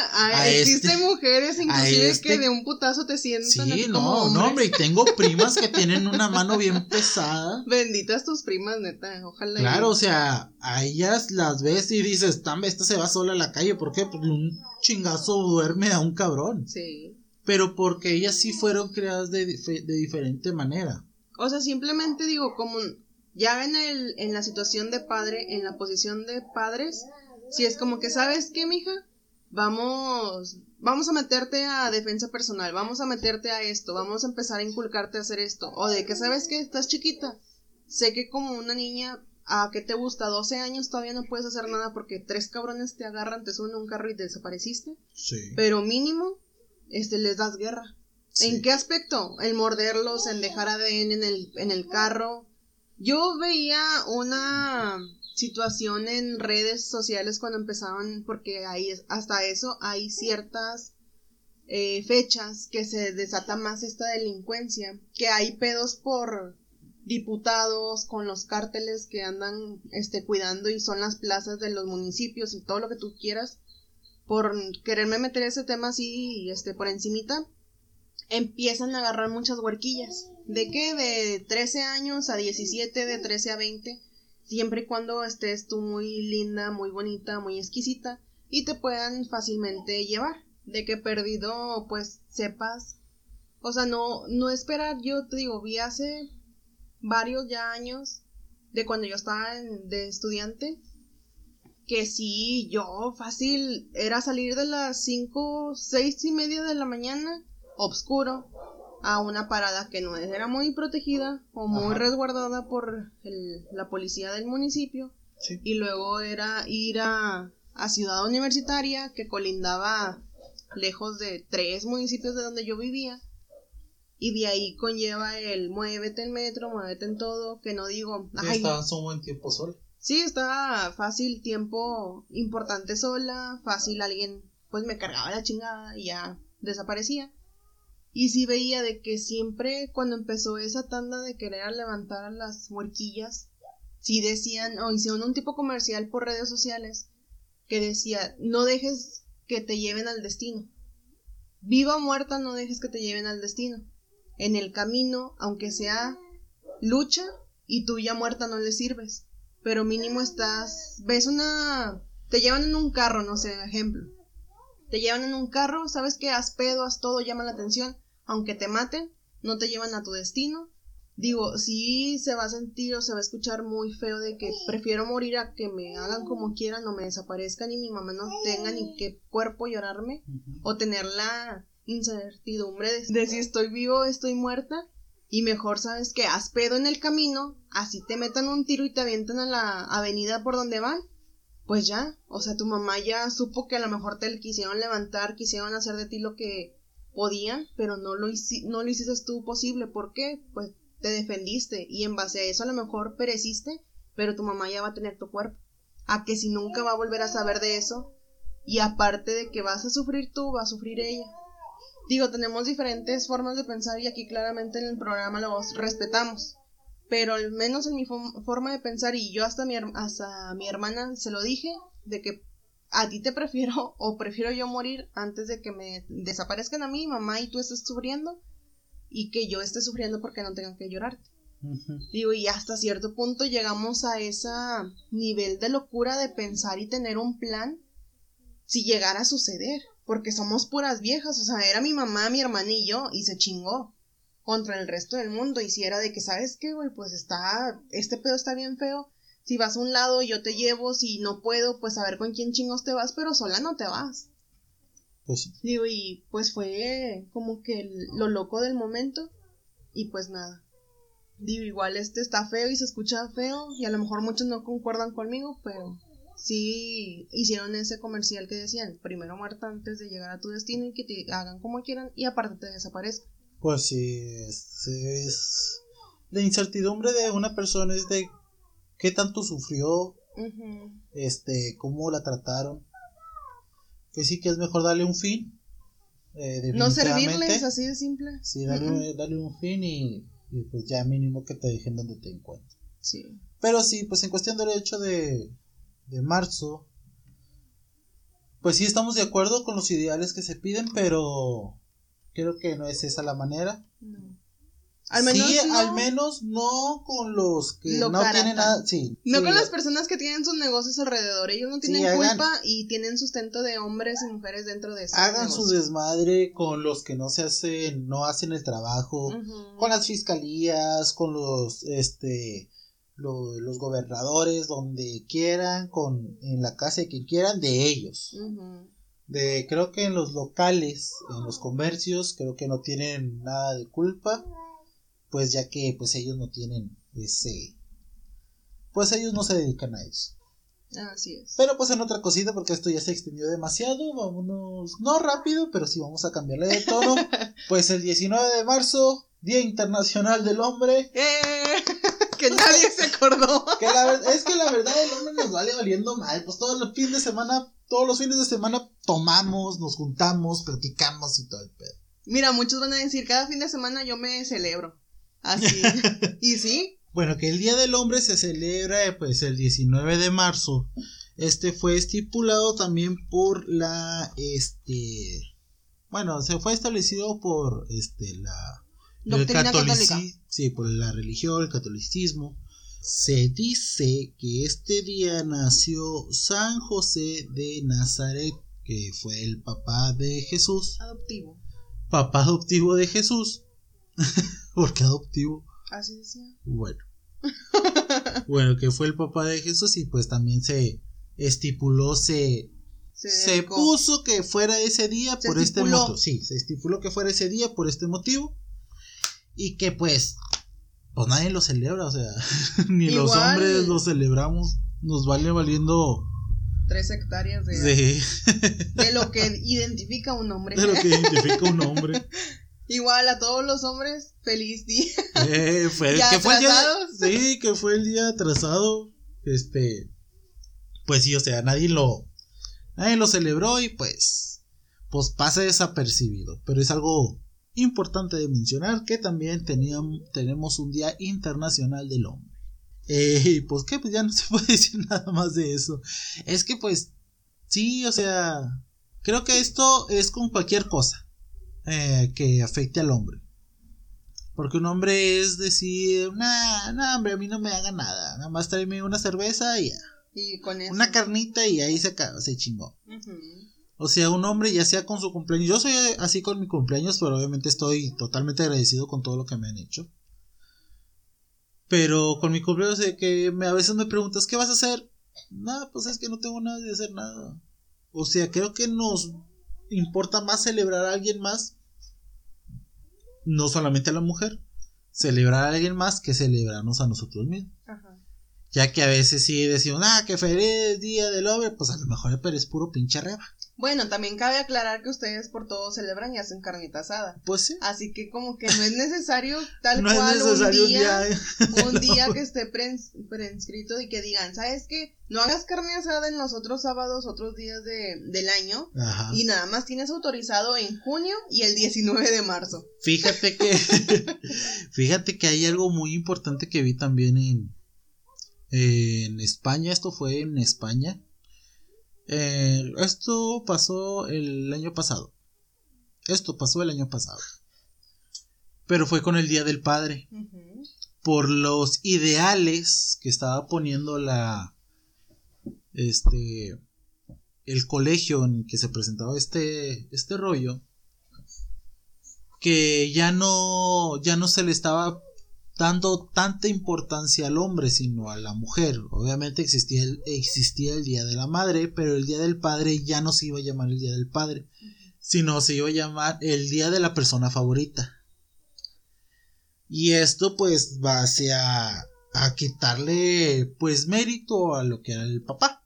existe este, mujeres inclusive este que de un putazo te sientan. Sí, no, no, hombre, y tengo primas que tienen una mano bien pesada. Benditas tus primas, neta, ojalá. Claro, o sea, a ellas las ves y dices, tan esta se va sola a la calle, ¿por qué? Porque un chingazo duerme a un cabrón. Sí. Pero porque ellas sí fueron creadas de, de diferente manera. O sea, simplemente digo, como ya en, el, en la situación de padre, en la posición de padres, si es como que, ¿sabes qué, mija? Vamos, vamos a meterte a defensa personal, vamos a meterte a esto, vamos a empezar a inculcarte a hacer esto. O de que, ¿sabes que Estás chiquita. Sé que como una niña, ¿a qué te gusta? 12 años todavía no puedes hacer nada porque tres cabrones te agarran, te suben a un carro y desapareciste. Sí. Pero mínimo, este, les das guerra. ¿En qué aspecto? En morderlos, en dejar ADN en el, en el carro, yo veía una situación en redes sociales cuando empezaban, porque ahí hasta eso hay ciertas eh, fechas que se desata más esta delincuencia, que hay pedos por diputados con los cárteles que andan este cuidando y son las plazas de los municipios y todo lo que tú quieras por quererme meter ese tema así este por encimita empiezan a agarrar muchas huerquillas. ¿De qué? De 13 años a 17, de 13 a 20, siempre y cuando estés tú muy linda, muy bonita, muy exquisita y te puedan fácilmente llevar. De que perdido, pues sepas. O sea, no, no esperar, yo te digo, vi hace varios ya años de cuando yo estaba de estudiante que sí, yo fácil era salir de las 5, seis y media de la mañana obscuro a una parada que no era muy protegida o muy resguardada por la policía del municipio y luego era ir a, a Ciudad Universitaria, que colindaba lejos de tres municipios de donde yo vivía. Y de ahí conlleva el muévete en metro, muévete en todo, que no digo. Ay, estabas un buen tiempo sola. Sí, estaba fácil tiempo importante sola, fácil alguien pues me cargaba la chingada y ya desaparecía. Y sí veía de que siempre cuando empezó esa tanda de querer levantar a las huerquillas, sí decían o hicieron un tipo comercial por redes sociales que decía, no dejes que te lleven al destino. Viva o muerta, no dejes que te lleven al destino. En el camino, aunque sea lucha, y tú ya muerta no le sirves. Pero mínimo estás, ves una, te llevan en un carro, no sé, ejemplo. Te llevan en un carro, sabes que has pedo, has todo, llama la atención. Aunque te maten, no te llevan a tu destino. Digo, sí se va a sentir o se va a escuchar muy feo de que prefiero morir a que me hagan como quieran o me desaparezcan y mi mamá no tenga ni qué cuerpo llorarme o tener la incertidumbre de, de si estoy vivo o estoy muerta. Y mejor sabes que has pedo en el camino, así te metan un tiro y te avientan a la avenida por donde van, pues ya, o sea, tu mamá ya supo que a lo mejor te quisieron levantar, quisieron hacer de ti lo que podían, pero no lo, no lo hiciste tú posible. ¿Por qué? Pues te defendiste y en base a eso a lo mejor pereciste, pero tu mamá ya va a tener tu cuerpo. A que si nunca va a volver a saber de eso y aparte de que vas a sufrir tú, va a sufrir ella. Digo, tenemos diferentes formas de pensar y aquí claramente en el programa los respetamos. Pero al menos en mi forma de pensar y yo hasta mi, hasta mi hermana se lo dije, de que a ti te prefiero o prefiero yo morir antes de que me desaparezcan a mí, mamá, y tú estés sufriendo y que yo esté sufriendo porque no tengan que llorarte. Digo, y hasta cierto punto llegamos a ese nivel de locura de pensar y tener un plan si llegara a suceder, porque somos puras viejas, o sea, era mi mamá, mi hermana y yo, y se chingó contra el resto del mundo, y si era de que, ¿sabes qué, güey? Pues está, este pedo está bien feo, si vas a un lado yo te llevo, si no puedo, pues a ver con quién chingos te vas, pero sola no te vas. Pues Digo, y pues fue como que lo loco del momento. Y pues nada. Digo, igual este está feo y se escucha feo. Y a lo mejor muchos no concuerdan conmigo, pero sí hicieron ese comercial que decían, primero muerta antes de llegar a tu destino y que te hagan como quieran y aparte te desaparezca. Pues sí, es, es... la incertidumbre de una persona es de qué tanto sufrió, este, cómo la trataron que sí que es mejor darle un fin. Eh, no servirles, así de simple. Sí, darle, un fin y, pues ya mínimo que te dejen donde te encuentres. Sí. Pero sí, pues en cuestión del hecho de, de marzo, pues sí estamos de acuerdo con los ideales que se piden, pero creo que no es esa la manera. No. Al menos sí, al menos no con los que no tienen nada, sí. No con las personas que tienen sus negocios alrededor, ellos no tienen culpa y tienen sustento de hombres y mujeres dentro de eso. Hagan su desmadre con los que no se hacen, no hacen el trabajo, con las fiscalías, con los, este, los gobernadores, donde quieran, con, en la casa de quien quieran, de ellos. De, creo que en los locales, en los comercios, creo que no tienen nada de culpa pues ya que pues ellos no tienen ese pues ellos no se dedican a eso. Así es. Pero pues en otra cosita, porque esto ya se extendió demasiado, vámonos, no rápido, pero sí vamos a cambiarle de tono. pues el 19 de marzo, Día Internacional del Hombre. ¡Eh! Que nadie se acordó. que la, es que la verdad el hombre nos vale valiendo mal. Pues todos los fines de semana, todos los fines de semana tomamos, nos juntamos, platicamos y todo el pedo. Mira, muchos van a decir, cada fin de semana yo me celebro. Así. ¿Y sí? Bueno, que el Día del Hombre se celebra pues el 19 de marzo. Este fue estipulado también por la este bueno, se fue establecido por este la Doctrina católica. Sí, por la religión, el catolicismo. Se dice que este día nació San José de Nazaret, que fue el papá de Jesús. Adoptivo. Papá adoptivo de Jesús. porque adoptivo. Así decía. Bueno. bueno, que fue el papá de Jesús y pues también se estipuló, se, se, puso que fuera ese día por este motivo. Sí, se estipuló que fuera ese día por este motivo. Y que pues, pues nadie lo celebra, o sea, ni los hombres lo celebramos, nos vale valiendo tres hectáreas de, sí. de lo que identifica un hombre. De lo que identifica un hombre. Igual a todos los hombres, feliz día. Eh, fue, que fue el día. Sí, que fue el día atrasado. Este. Pues sí, o sea, nadie lo. Nadie lo celebró y pues. Pues pasa desapercibido. Pero es algo importante de mencionar que también teníamos, tenemos un Día Internacional del Hombre. Eh, pues que pues ya no se puede decir nada más de eso. Es que pues sí, o sea, creo que esto es con cualquier cosa eh, que afecte al hombre. Porque un hombre es decir, nah, nah, hombre, a mí no me haga nada. Nada más tráeme una cerveza y ya. Y con Una carnita y ahí se, se chingó. O sea, un hombre ya sea con su cumpleaños. Yo soy así con mi cumpleaños, pero obviamente estoy totalmente agradecido con todo lo que me han hecho. Pero con mi cumpleaños de que me, a veces me preguntas, ¿qué vas a hacer? Nada, pues es que no tengo nada de hacer nada. O sea, creo que nos importa más celebrar a alguien más no solamente a la mujer, celebrar a alguien más que celebrarnos a nosotros mismos. Ya que a veces sí decimos, ah, que feliz día del hombre, pues a lo mejor pero es puro pinche reba. Bueno, también cabe aclarar que ustedes por todo celebran y hacen carnita asada. Pues sí. Así que como que no es necesario tal cual un, día, un día, que esté preinscrito y que digan, ¿sabes qué? No hagas carne asada en los otros sábados, otros días de, del año. Y nada más tienes autorizado en junio y el 19 de marzo. Fíjate que, fíjate que hay algo muy importante que vi también en, en España. Esto fue en España eh, esto pasó el año pasado. Esto pasó el año pasado. Pero fue con el Día del Padre. Por los ideales que estaba poniendo la. Este. El colegio en que se presentaba este. Este rollo. Que ya no. Ya no se le estaba dando tanta importancia al hombre, sino a la mujer. Obviamente existía el, Día de la Madre, pero el Día del Padre ya no se iba a llamar el Día del Padre, sino se iba a llamar el Día de la Persona Favorita. Y esto pues va hacia a quitarle pues mérito a lo que era el papá.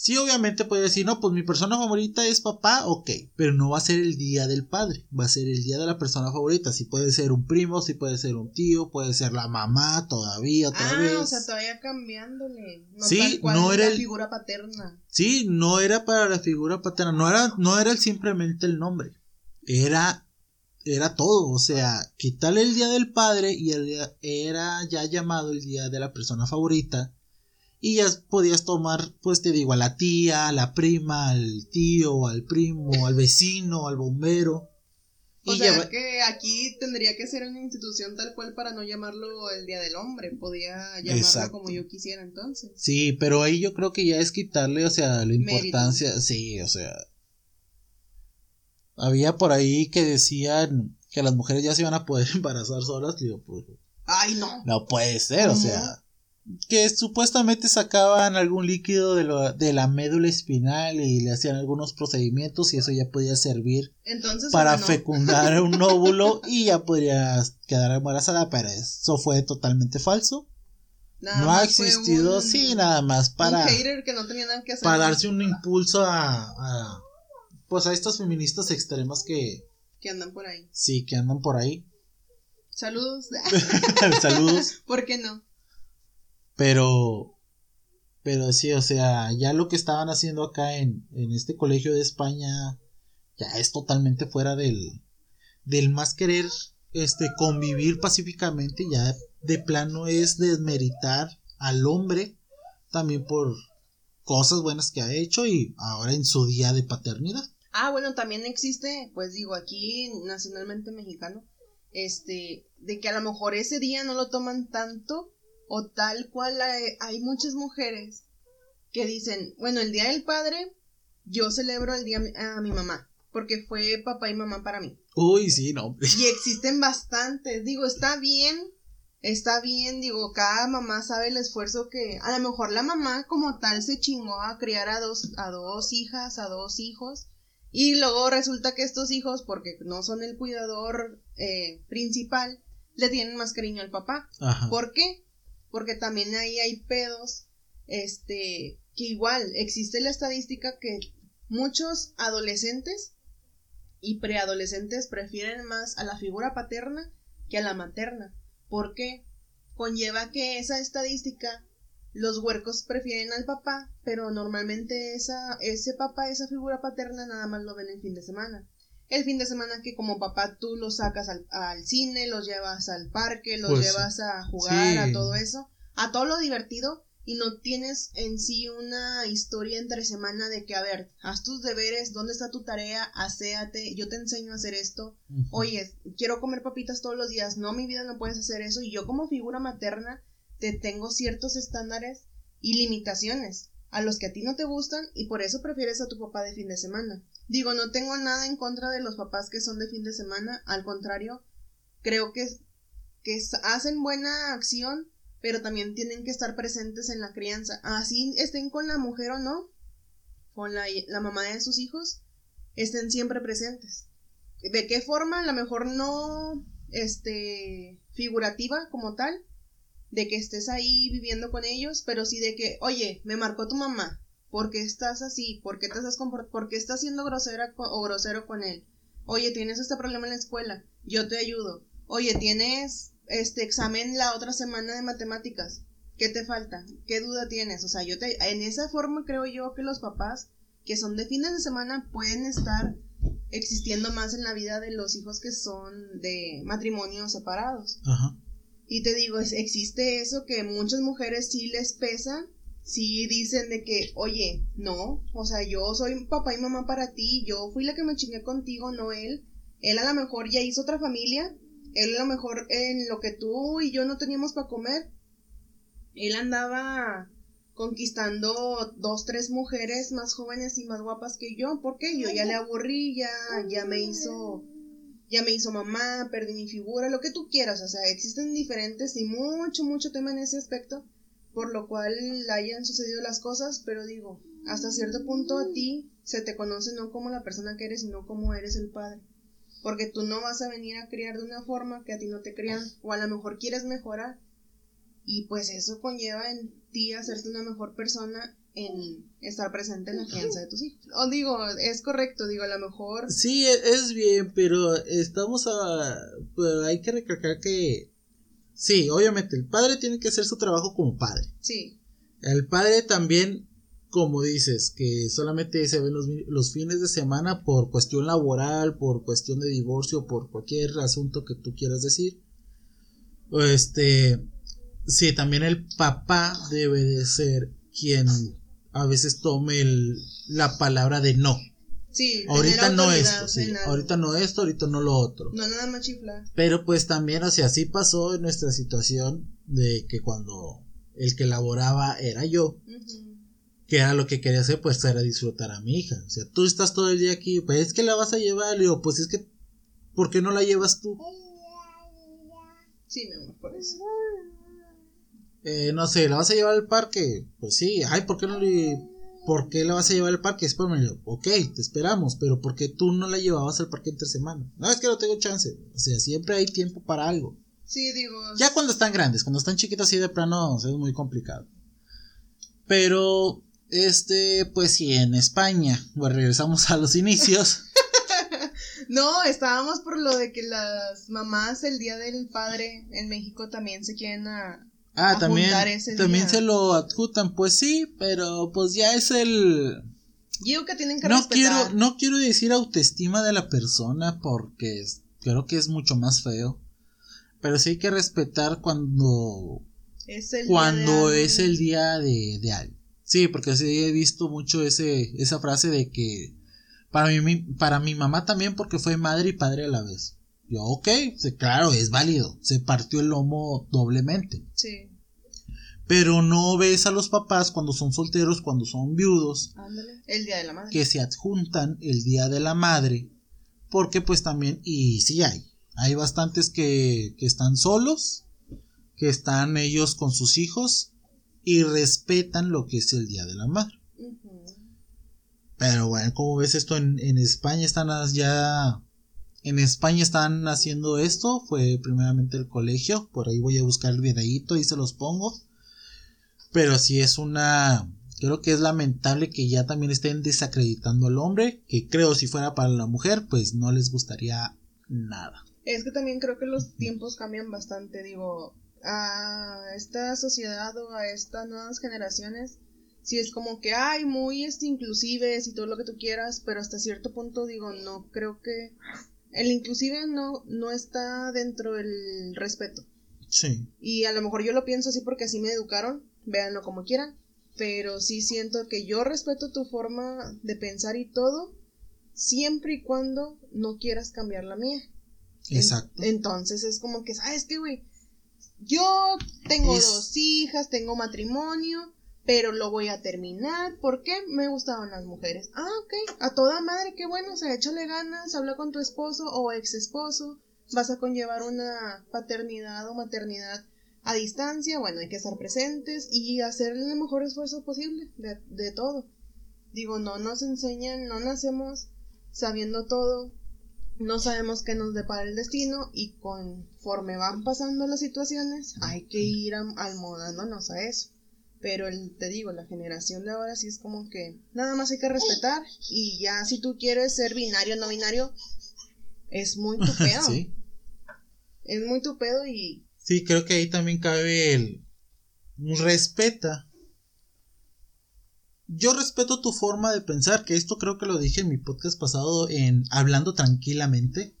Sí, obviamente puede decir, no, pues mi persona favorita es papá, ok, pero no va a ser el día del padre, va a ser el día de la persona favorita. Sí puede ser un primo, sí puede ser un tío, puede ser la mamá todavía, otra ah, o sea, todavía cambiándole. No sí, no era la figura paterna. Sí, no era para la figura paterna, no era, no era simplemente el nombre, era, era todo, o sea, quitarle el día del padre y el era ya llamado el día de la persona favorita y ya podías tomar, pues te digo, a la tía, a la prima, al tío, al primo, al vecino, al bombero. O sea que aquí tendría que ser una institución tal cual para no llamarlo el Día del Hombre, podía llamarlo como yo quisiera entonces. Sí, pero ahí yo creo que ya es quitarle, o sea, la importancia, sí, o sea. Había por ahí que decían que las mujeres ya se iban a poder embarazar solas, digo, pues. Ay, no. No puede ser, o sea que supuestamente sacaban algún líquido de, lo, de, la médula espinal y le hacían algunos procedimientos y eso ya podía servir para fecundar un óvulo y ya podría quedar embarazada, pero eso fue totalmente falso. no ha existido, sí, nada más para, para darse un impulso a, a, pues a estas feministas extremas que, que andan por ahí. Sí, que andan por ahí. Saludos. Saludos. ¿Por qué no? Pero, pero sí, o sea, ya lo que estaban haciendo acá en, en este colegio de España ya es totalmente fuera del, del más querer este convivir pacíficamente, ya de plano es desmeritar al hombre también por cosas buenas que ha hecho y ahora en su día de paternidad. Ah, bueno, también existe, pues digo, aquí nacionalmente mexicano, este, de que a lo mejor ese día no lo toman tanto o tal cual hay, muchas mujeres que dicen, bueno, el Día del Padre, yo celebro el día a mi mamá, porque fue papá y mamá para mí. Uy, sí, no. Y existen bastantes, digo, está bien, está bien, digo, cada mamá sabe el esfuerzo que, a lo mejor la mamá como tal se chingó a criar a dos, a dos hijas, a dos hijos, y luego resulta que estos hijos, porque no son el cuidador eh, principal, le tienen más cariño al papá. Ajá. ¿Por qué? Porque también ahí hay pedos, este, que igual existe la estadística que muchos adolescentes y preadolescentes prefieren más a la figura paterna que a la materna. ¿Por qué? Conlleva que esa estadística los huercos prefieren al papá, pero normalmente esa, ese papá, esa figura paterna, nada más lo ven el fin de semana. El fin de semana que como papá tú los sacas al, cine, los llevas al parque, los pues llevas a jugar, a todo eso, a todo lo divertido, y no tienes en sí una historia entre semana de que, a ver, haz tus deberes, ¿dónde está tu tarea? Aséate, yo te enseño a hacer esto. Oye, quiero comer papitas todos los días. No, mi vida no puedes hacer eso. Y yo como figura materna te tengo ciertos estándares y limitaciones a los que a ti no te gustan y por eso prefieres a tu papá de fin de semana. Digo, no tengo nada en contra de los papás que son de fin de semana, al contrario, creo que, que hacen buena acción pero también tienen que estar presentes en la crianza. Así estén con la mujer o no, con la, la mamá de sus hijos, estén siempre presentes. ¿De qué forma? A lo mejor no este figurativa como tal, de que estés ahí viviendo con ellos, pero sí de que, oye, me marcó tu mamá, ¿por qué estás así? ¿Por qué te estás ¿Por qué estás siendo grosera o grosero con él? Oye, tienes este problema en la escuela, yo te ayudo. Oye, tienes este examen la otra semana de matemáticas. ¿Qué te falta? ¿Qué duda tienes? O sea, yo te, en esa forma creo yo que los papás que son de fines de semana pueden estar existiendo más en la vida de los hijos que son de matrimonios separados. Ajá. Y te digo, existe eso que muchas mujeres sí les pesa, sí dicen de que, oye, no, o sea, yo soy papá y mamá para ti, yo fui la que me chingué contigo, no él. Él a lo mejor ya hizo otra familia, él a lo mejor en lo que tú y yo no teníamos para comer, él andaba conquistando dos, tres mujeres más jóvenes y más guapas que yo, porque yo ya le aburrí, ya, ya me hizo, ya me hizo mamá, perdí mi figura, lo que tú quieras, o sea, existen diferentes y mucho, mucho tema en ese aspecto, por lo cual hayan sucedido las cosas, pero digo, hasta cierto punto a ti se te conoce no como la persona que eres, sino como eres el padre porque tú no vas a venir a criar de una forma que a ti no te crían, o a lo mejor quieres mejorar, y pues eso conlleva en ti hacerte una mejor persona en estar presente en la crianza de tus hijos. O digo, es correcto, digo, a lo mejor... Sí, e, es bien, pero estamos a... Pero hay que recalcar que... Sí, obviamente, el padre tiene que hacer su trabajo como padre. Sí. El padre también como dices, que solamente se ven los, fines de semana por cuestión laboral, por cuestión de divorcio, por cualquier asunto que tú quieras decir. Este, sí, también el papá debe de ser quien a veces tome la palabra de no. Sí, ahorita no esto, sí, ahorita no esto, ahorita no lo otro. No, nada más chiflar. Pero pues también, o sea, así pasó en nuestra situación de que cuando el que laboraba era yo que era lo que quería hacer, pues era disfrutar a mi hija. O sea, tú estás todo el día aquí, pues es que la vas a llevar, le digo, pues es que, ¿por qué no la llevas tú? Sí, mi amor, por eso. Eh, no sé, ¿la vas a llevar al parque? Pues sí, ay, ¿por qué no le... ¿Por qué la vas a llevar al parque? Espérame, ok, te esperamos, pero ¿por qué tú no la llevabas al parque entre semana? No, es que no tengo chance. O sea, siempre hay tiempo para algo. Sí, digo. Ya cuando están grandes, cuando están chiquitos así de plano, es muy complicado. Pero este, pues sí, en España. Bueno, regresamos a los inicios. no, estábamos por lo de que las mamás el día del padre en México también se quieren a, ah, también, también se lo adjutan, pues sí, pero pues ya es el Digo que tienen que no quiero no quiero decir autoestima de la persona porque creo que es mucho más feo. Pero sí hay que respetar cuando es el cuando es el día de, de alguien. Sí, porque sí he visto mucho ese, esa frase de que para mi, para mi mamá también porque fue madre y padre a la vez. Yo, ok, claro, es válido. Se partió el lomo doblemente. Sí. Pero no ves a los papás cuando son solteros, cuando son viudos. Ándale. El día de la madre. Que se adjuntan el día de la madre. Porque pues también, y sí hay. Hay bastantes que, que están solos, que están ellos con sus hijos y respetan lo que es el Día de la Madre. Pero bueno, como ves esto en, España están ya... En España están haciendo esto, fue primeramente el colegio, por ahí voy a buscar el videíto y se los pongo. Pero si es una Creo que es lamentable que ya también estén desacreditando al hombre, que creo si fuera para la mujer, pues no les gustaría nada. Es que también creo que los tiempos cambian bastante, digo, a esta sociedad o a estas nuevas generaciones, si es como que hay muy este, inclusives y todo lo que tú quieras, pero hasta cierto punto digo, no creo que el inclusive no, no está dentro del respeto. Sí. Y a lo mejor yo lo pienso así porque así me educaron, véanlo como quieran, pero sí siento que yo respeto tu forma de pensar y todo, siempre y cuando no quieras cambiar la mía. Exacto. entonces es como que, ¿sabes qué, güey? Yo tengo dos hijas, tengo matrimonio, pero lo voy a terminar porque me gustaban las mujeres. Ah, ok, a toda madre, qué bueno, o sea, échale ganas, habla con tu esposo o ex esposo, vas a conllevar una paternidad o maternidad a distancia, bueno, hay que estar presentes y hacer el mejor esfuerzo posible de, de todo. Digo, no nos enseñan, no nacemos sabiendo todo, no sabemos qué nos depara el destino y conforme van pasando las situaciones hay que ir almodándonos a eso. Pero el, te digo, la generación de ahora sí es como que nada más hay que respetar y ya si tú quieres ser binario o no binario, es muy tu pedo. sí. Es muy tu pedo y... Sí, creo que ahí también cabe el... Respeta yo respeto tu forma de pensar, que esto creo que lo dije en mi podcast pasado en Hablando Tranquilamente,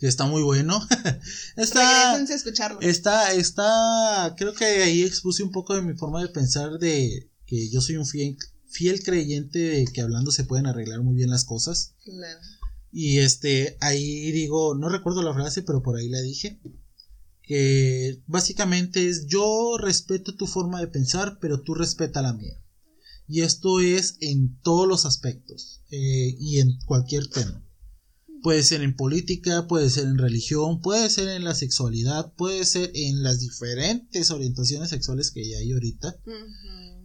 está muy bueno. está, a escucharlo. Está, está, creo que ahí expuse un poco de mi forma de pensar de que yo soy un fiel, fiel creyente de que hablando se pueden arreglar muy bien las cosas. Claro. Y este, ahí digo, no recuerdo la frase, pero por ahí la dije. Que básicamente es yo respeto tu forma de pensar, pero tú respeta la mía. Y esto es en todos los aspectos eh, y en cualquier tema. Puede ser en política, puede ser en religión, puede ser en la sexualidad, puede ser en las diferentes orientaciones sexuales que hay ahorita.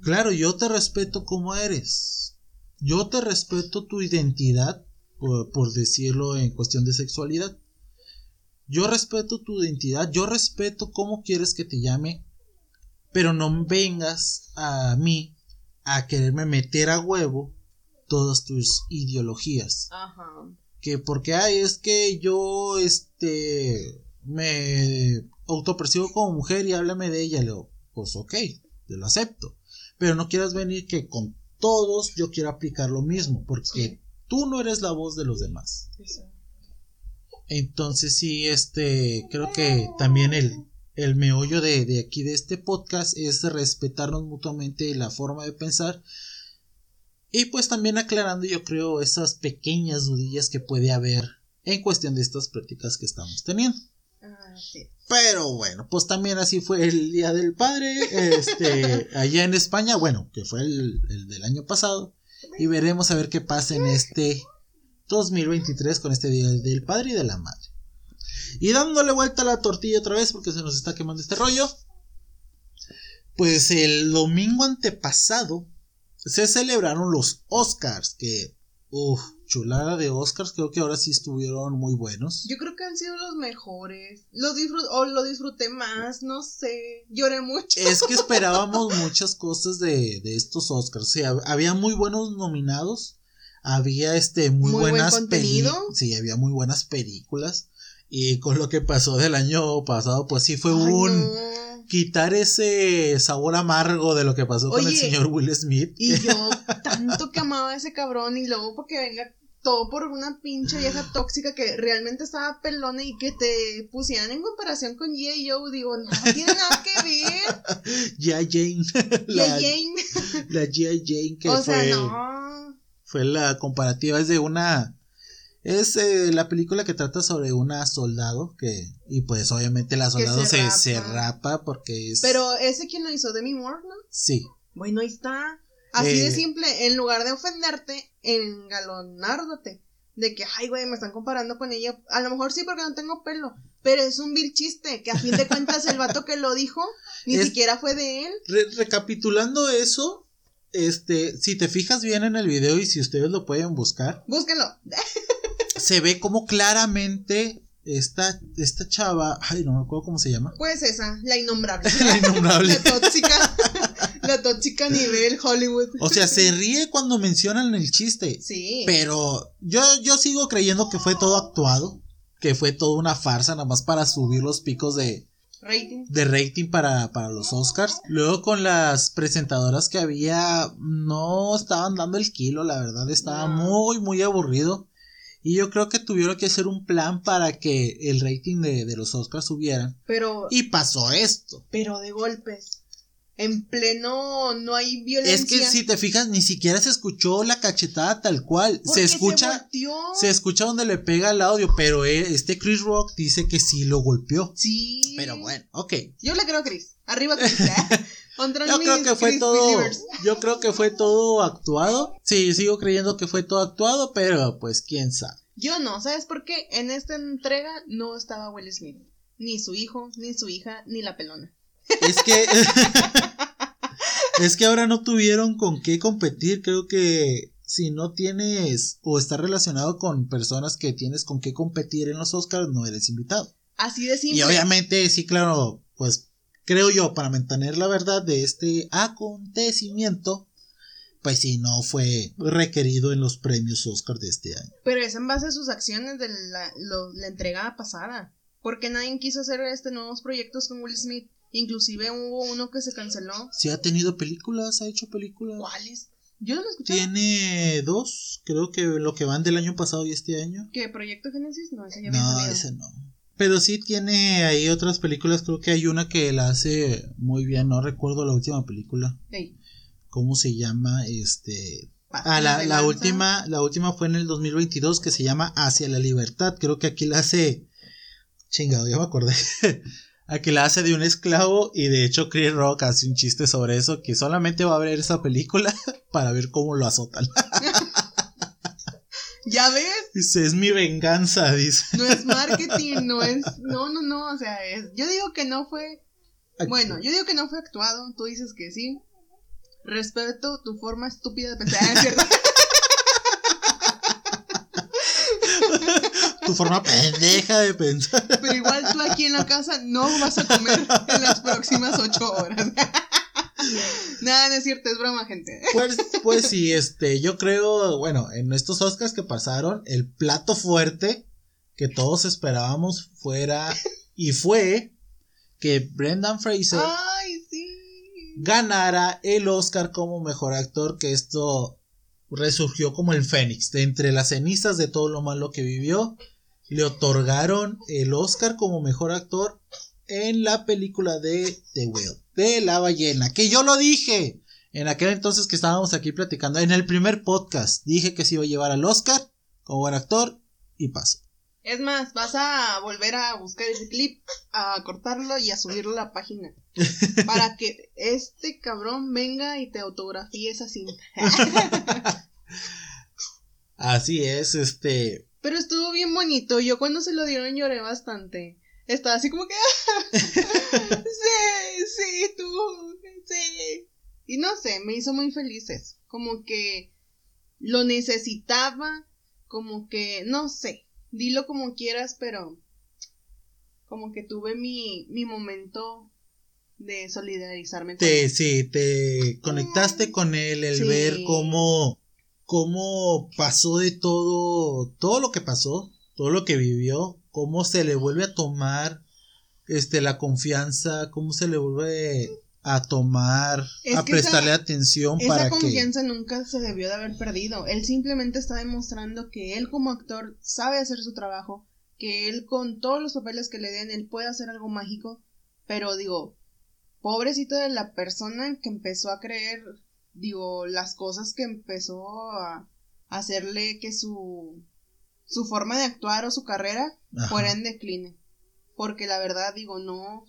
Claro, yo te respeto como eres. Yo te respeto tu identidad, por, por decirlo en cuestión de sexualidad. Yo respeto tu identidad, yo respeto cómo quieres que te llame, pero no vengas a mí a quererme meter a huevo todas tus ideologías. Ajá. Que porque hay es que yo este me autopercibo como mujer y háblame de ella, le digo, pues ok, te lo acepto. Pero no quieras venir que con todos yo quiero aplicar lo mismo, porque tú no eres la voz de los demás. Entonces sí, este, creo que también el, el meollo de, aquí de este podcast es respetarnos mutuamente la forma de pensar y pues también aclarando yo creo esas pequeñas dudillas que puede haber en cuestión de estas prácticas que estamos teniendo. Ah, Pero bueno, pues también así fue el Día del Padre, este, allá en España, bueno, que fue el, el del año pasado, y veremos a ver qué pasa en este 2023 con este Día del Padre y de la Madre. Y dándole vuelta a la tortilla otra vez porque se nos está quemando este rollo. Pues el domingo antepasado se celebraron los Oscars, que, uff, chulada de Oscars, creo que ahora sí estuvieron muy buenos. Yo creo que han sido los mejores. Los o lo disfruté más, no sé, lloré mucho. Es que esperábamos muchas cosas de, de estos Oscars. O sea, había muy buenos nominados. Había este muy, buenas películas. Sí, había muy buenas películas. Y con lo que pasó del año pasado, pues sí fue un quitar ese sabor amargo de lo que pasó con el señor Will Smith. Y yo tanto que amaba a ese cabrón y luego porque venga todo por una pinche vieja tóxica que realmente estaba pelona y que te pusieran en comparación con G.I. Joe, digo, no tiene nada que ver. G.I. Jane. La, Jane. La G.I. Jane que o fue, sea, no. fue la comparativa, es de una es eh, la película que trata sobre una soldado que, y pues obviamente la soldado se, rapa. porque es... Pero ese quien lo hizo, Demi Moore, ¿no? Sí. Bueno, ahí está. Así de eh, simple, en lugar de ofenderte, engalonárdote. De que, ay, güey, me están comparando con ella. A lo mejor sí porque no tengo pelo. Pero es un vil chiste, que a fin de cuentas el vato que lo dijo ni siquiera fue de él. recapitulando eso, este, si te fijas bien en el video y si ustedes lo pueden buscar. Búsquenlo. se ve como claramente esta, esta chava, ay, no me acuerdo cómo se llama. Pues esa, la innombrable. la innombrable. la tóxica. La tóxica nivel Hollywood. O sea, se ríe cuando mencionan el chiste. Sí. Pero yo, yo sigo creyendo que fue todo actuado. Que fue toda una farsa, nada más para subir los picos de, rating. de rating para, para los Oscars. Luego con las presentadoras que había, no estaban dando el kilo, la verdad, estaba muy, muy aburrido. Y yo creo que tuvieron que hacer un plan para que el rating de, de los Oscars subiera. Pero. Y pasó esto. Pero de golpes en pleno no hay violencia. Es que si te fijas, ni siquiera se escuchó la cachetada tal cual. Se escucha. Se, escucha donde le pega el audio, pero este Chris Rock dice que sí lo golpeó. Sí. Pero bueno, ok. Yo le creo a Chris. Arriba Chris. ¿eh? yo creo que fue todo. Yo creo que fue todo actuado. Sí, sigo creyendo que fue todo actuado, pero pues quién sabe. Yo no, ¿sabes por qué? En esta entrega no estaba Will Smith. Ni su hijo, ni su hija, ni la pelona. Es que. es que ahora no tuvieron con qué competir. Creo que si no tienes o estás relacionado con personas que tienes con qué competir en los Oscars, no eres invitado. Así de simple. Y obviamente, sí, claro, pues creo yo, para mantener la verdad de este acontecimiento, pues sí, no fue requerido en los premios Oscar de este año. Pero es en base a sus acciones de la, la entregada pasada. Porque nadie quiso hacer este nuevos proyectos con Will Smith. Inclusive hubo uno que se canceló. Sí, ha tenido películas, ha hecho películas. ¿Cuáles? Yo no lo escuché. Tiene dos, creo que lo que van del año pasado y este año. ¿Qué? ¿Proyecto Génesis? No, ese ya No, ese no. Pero sí tiene ahí otras películas, creo que hay una que la hace muy bien, no recuerdo la última película. ¿Cómo se llama? Este... Ah, la, la última, la última fue en el 2022 que se llama Hacia la Libertad. Creo que aquí la hace... Chingado, ya me acordé. a que la hace de un esclavo y de hecho Chris Rock hace un chiste sobre eso que solamente va a ver esa película para ver cómo lo azotan. ¿Ya ves? Dice, es mi venganza, dice. No es marketing, no es, no, no, no, o sea, es, yo digo que no fue, bueno, yo digo que no fue actuado, tú dices que sí. Respeto tu forma estúpida de pensar, ¿cierto? tu forma pendeja de pensar. Pero igual tú aquí en la casa no vas a comer en las próximas ocho horas. Nada, no es cierto, es broma, gente. Pues, pues sí, este, yo creo, bueno, en estos Oscars que pasaron, el plato fuerte que todos esperábamos fuera y fue que Brendan Fraser ganara el Oscar como mejor actor, que esto resurgió como el Fénix, de entre las cenizas de todo lo malo que vivió le otorgaron el Oscar como mejor actor en la película de The Whale, de la ballena, que yo lo dije en aquel entonces que estábamos aquí platicando, en el primer podcast, dije que se iba a llevar al Oscar como buen actor y pasó. Es más, vas a volver a buscar ese clip, a cortarlo y a subirlo a la página. para que este cabrón venga y te autografíe esa cinta. Así es, este. Pero estuvo bien bonito. Yo cuando se lo dieron lloré bastante. Estaba así como que. sí, sí, tú. Sí. Y no sé, me hizo muy feliz eso. Como que lo necesitaba. Como que, no sé. Dilo como quieras, pero. Como que tuve mi, mi momento de solidarizarme con él. Sí, te conectaste con él, el ver cómo cómo pasó de todo, todo lo que pasó, todo lo que vivió, cómo se le vuelve a tomar este la confianza, cómo se le vuelve a tomar, a prestarle atención para esa confianza nunca se debió de haber perdido. Él simplemente está demostrando que él como actor sabe hacer su trabajo, que él con todos los papeles que le den él puede hacer algo mágico, pero digo, pobrecito de la persona que empezó a creer digo, las cosas que empezó a hacerle que su, su forma de actuar o su carrera fuera en decline. Porque la verdad, digo, no,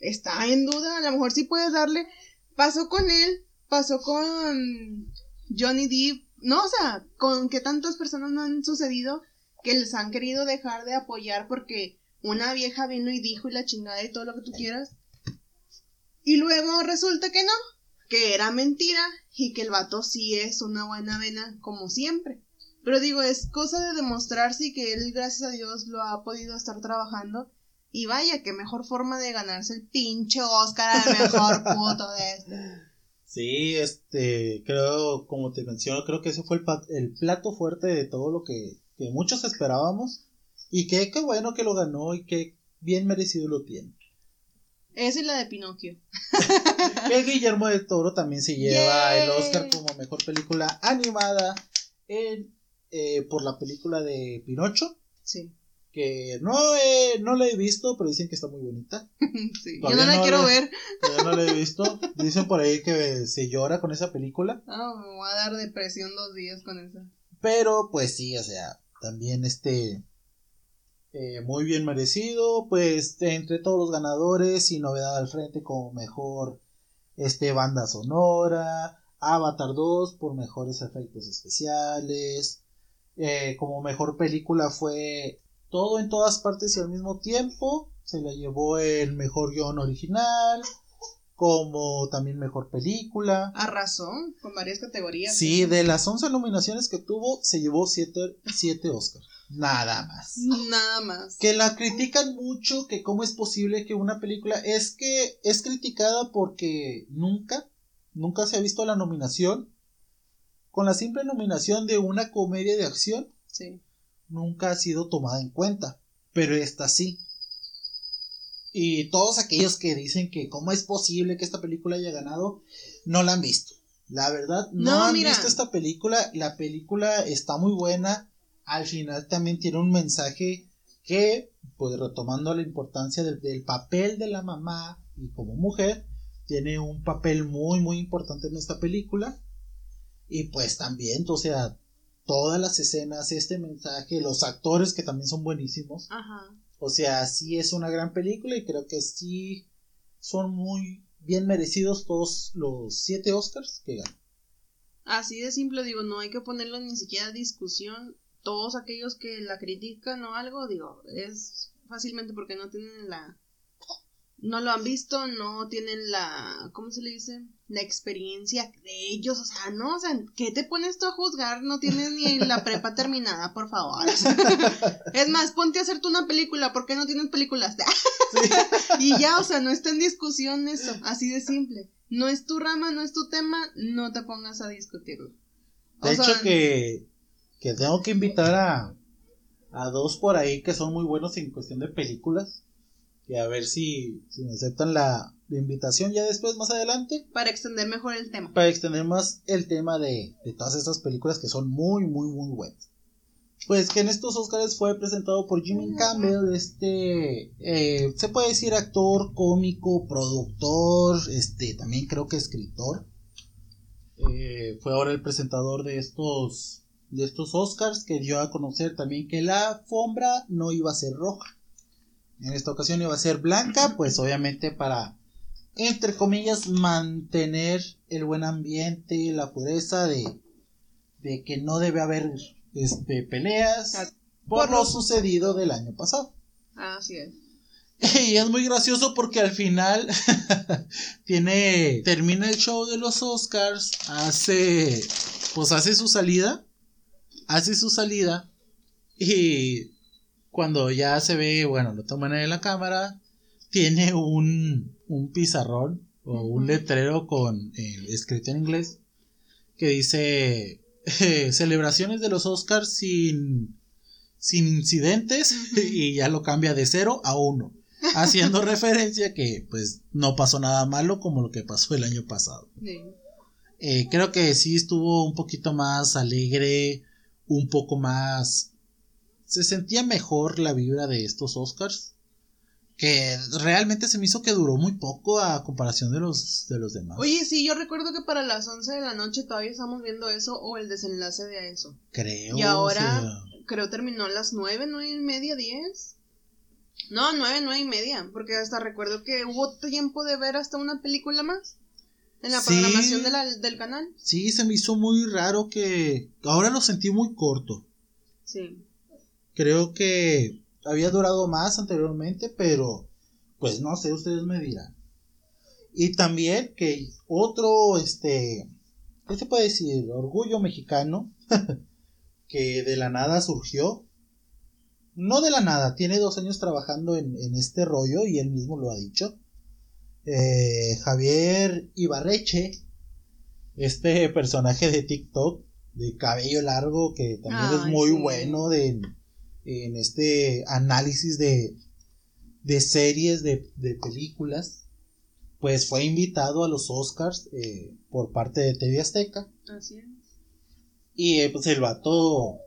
está en duda, a lo mejor sí puedes darle, pasó con él, pasó con Johnny Depp, no, o sea, con que tantas personas no han sucedido que les han querido dejar de apoyar porque una vieja vino y dijo y la chingada y todo lo que tú quieras. Y luego resulta que no, que era mentira y que el vato sí es una buena vena como siempre. Pero digo, es cosa de demostrarse que él, gracias a Dios, lo ha podido estar trabajando. Y vaya, qué mejor forma de ganarse el pinche Oscar al mejor puto de este. Sí, este, creo, como te menciono, creo que ese fue el, el plato fuerte de todo lo que, que muchos esperábamos. Y que qué bueno que lo ganó y que bien merecido lo tiene. Esa es la de Pinocchio. que Guillermo del Toro también se lleva el Oscar como mejor película animada en, eh, por la película de Pinocho. Sí que no, he, no la he visto, pero dicen que está muy bonita. sí, yo no la quiero ver. Yo no la he visto. Dicen por ahí que se llora con esa película. No, me voy a dar depresión dos días con esa. Pero pues sí, o sea, también este... Eh, muy bien merecido, pues entre todos los ganadores y novedad al frente como mejor este banda sonora, Avatar 2 por mejores efectos especiales, eh, como mejor película fue todo en todas partes y al mismo tiempo. Se le llevó el mejor guion original, como también mejor película. A razón, con varias categorías. Sí, de las 11 nominaciones que tuvo, se llevó 7 siete, Oscars. Nada más. Nada más. Que la critican mucho, que cómo es posible que una película... Es que es criticada porque nunca, nunca se ha visto la nominación. Con la simple nominación de una comedia de acción. Sí nunca ha sido tomada en cuenta, pero esta sí. Y todos aquellos que dicen que cómo es posible que esta película haya ganado, no la han visto. La verdad, no, han visto esta película. La película está muy buena. Al final también tiene un mensaje que, pues retomando la importancia del, del papel de la mamá y como mujer, tiene un papel muy, muy importante en esta película. Y pues también, o sea, todas las escenas, este mensaje, los actores que también son buenísimos. Ajá. O sea, sí es una gran película y creo que sí son muy bien merecidos todos los siete Oscars que ganan. Así de simple, digo, no hay que ponerlo ni siquiera a discusión. Todos aquellos que la critican o algo, digo, es fácilmente porque no tienen la no lo han visto, no tienen la, ¿cómo se le dice? La experiencia de ellos, o sea, no, o sea, ¿qué te pones tú a juzgar? No tienes ni la prepa terminada, por favor. es más, ponte a hacer tú una película, ¿por qué no tienes películas? y ya, o sea, no está en discusión eso, así de simple. No es tu rama, no es tu tema, no te pongas a discutirlo. de hecho que, que tengo que invitar a, a dos por ahí que son muy buenos en cuestión de películas y a ver si, si me aceptan la, invitación ya después, más adelante. Para extender mejor el tema. Para extender más el tema de, de todas estas películas que son muy, muy, muy buenas. Pues que en estos Oscars fue presentado por Jimmy Campbell, este, eh, se puede decir actor, cómico, productor, este, también creo que escritor. Eh, fue ahora el presentador de estos, de estos Oscars que dio a conocer también que la alfombra no iba a ser roja. En esta ocasión iba a ser blanca, pues obviamente para, entre comillas, mantener el buen ambiente, la pureza de, de que no debe haber este, peleas ah, por lo sucedido del año pasado. Así es. Y es muy gracioso porque al final tiene termina el show de los Oscars, hace pues hace su salida, hace su salida y cuando ya se ve, bueno, lo toman en la cámara, tiene un, un pizarrón o un letrero con eh, escrito en inglés que dice celebraciones de los Oscars sin, sin incidentes y ya lo cambia de cero a uno haciendo referencia que pues no pasó nada malo como lo que pasó el año pasado. Eh, creo que sí estuvo un poquito más alegre, un poco más se sentía mejor la vibra de estos Oscars. Que realmente se me hizo que duró muy poco a comparación de los, de los demás. Oye, sí, yo recuerdo que para las 11 de la noche todavía estamos viendo eso o el desenlace de eso. Creo. Y ahora, creo terminó a las 9, 9 y media, 10. No, 9, 9 y media. Porque hasta recuerdo que hubo tiempo de ver hasta una película más. En la programación del canal. Sí, se me hizo muy raro que. Ahora lo sentí muy corto. Sí. Creo que había durado más anteriormente, pero pues no sé, ustedes me dirán. Y también que otro, este, ¿qué se puede decir? Orgullo mexicano, que de la nada surgió. No de la nada, tiene dos años trabajando en, este rollo y él mismo lo ha dicho. Eh, Javier Ibarreche, este personaje de TikTok de cabello largo que también es muy bueno de, en este análisis de, de series de, de películas pues fue invitado a los Oscars eh, por parte de TV Azteca. Así es. Y eh, pues el vato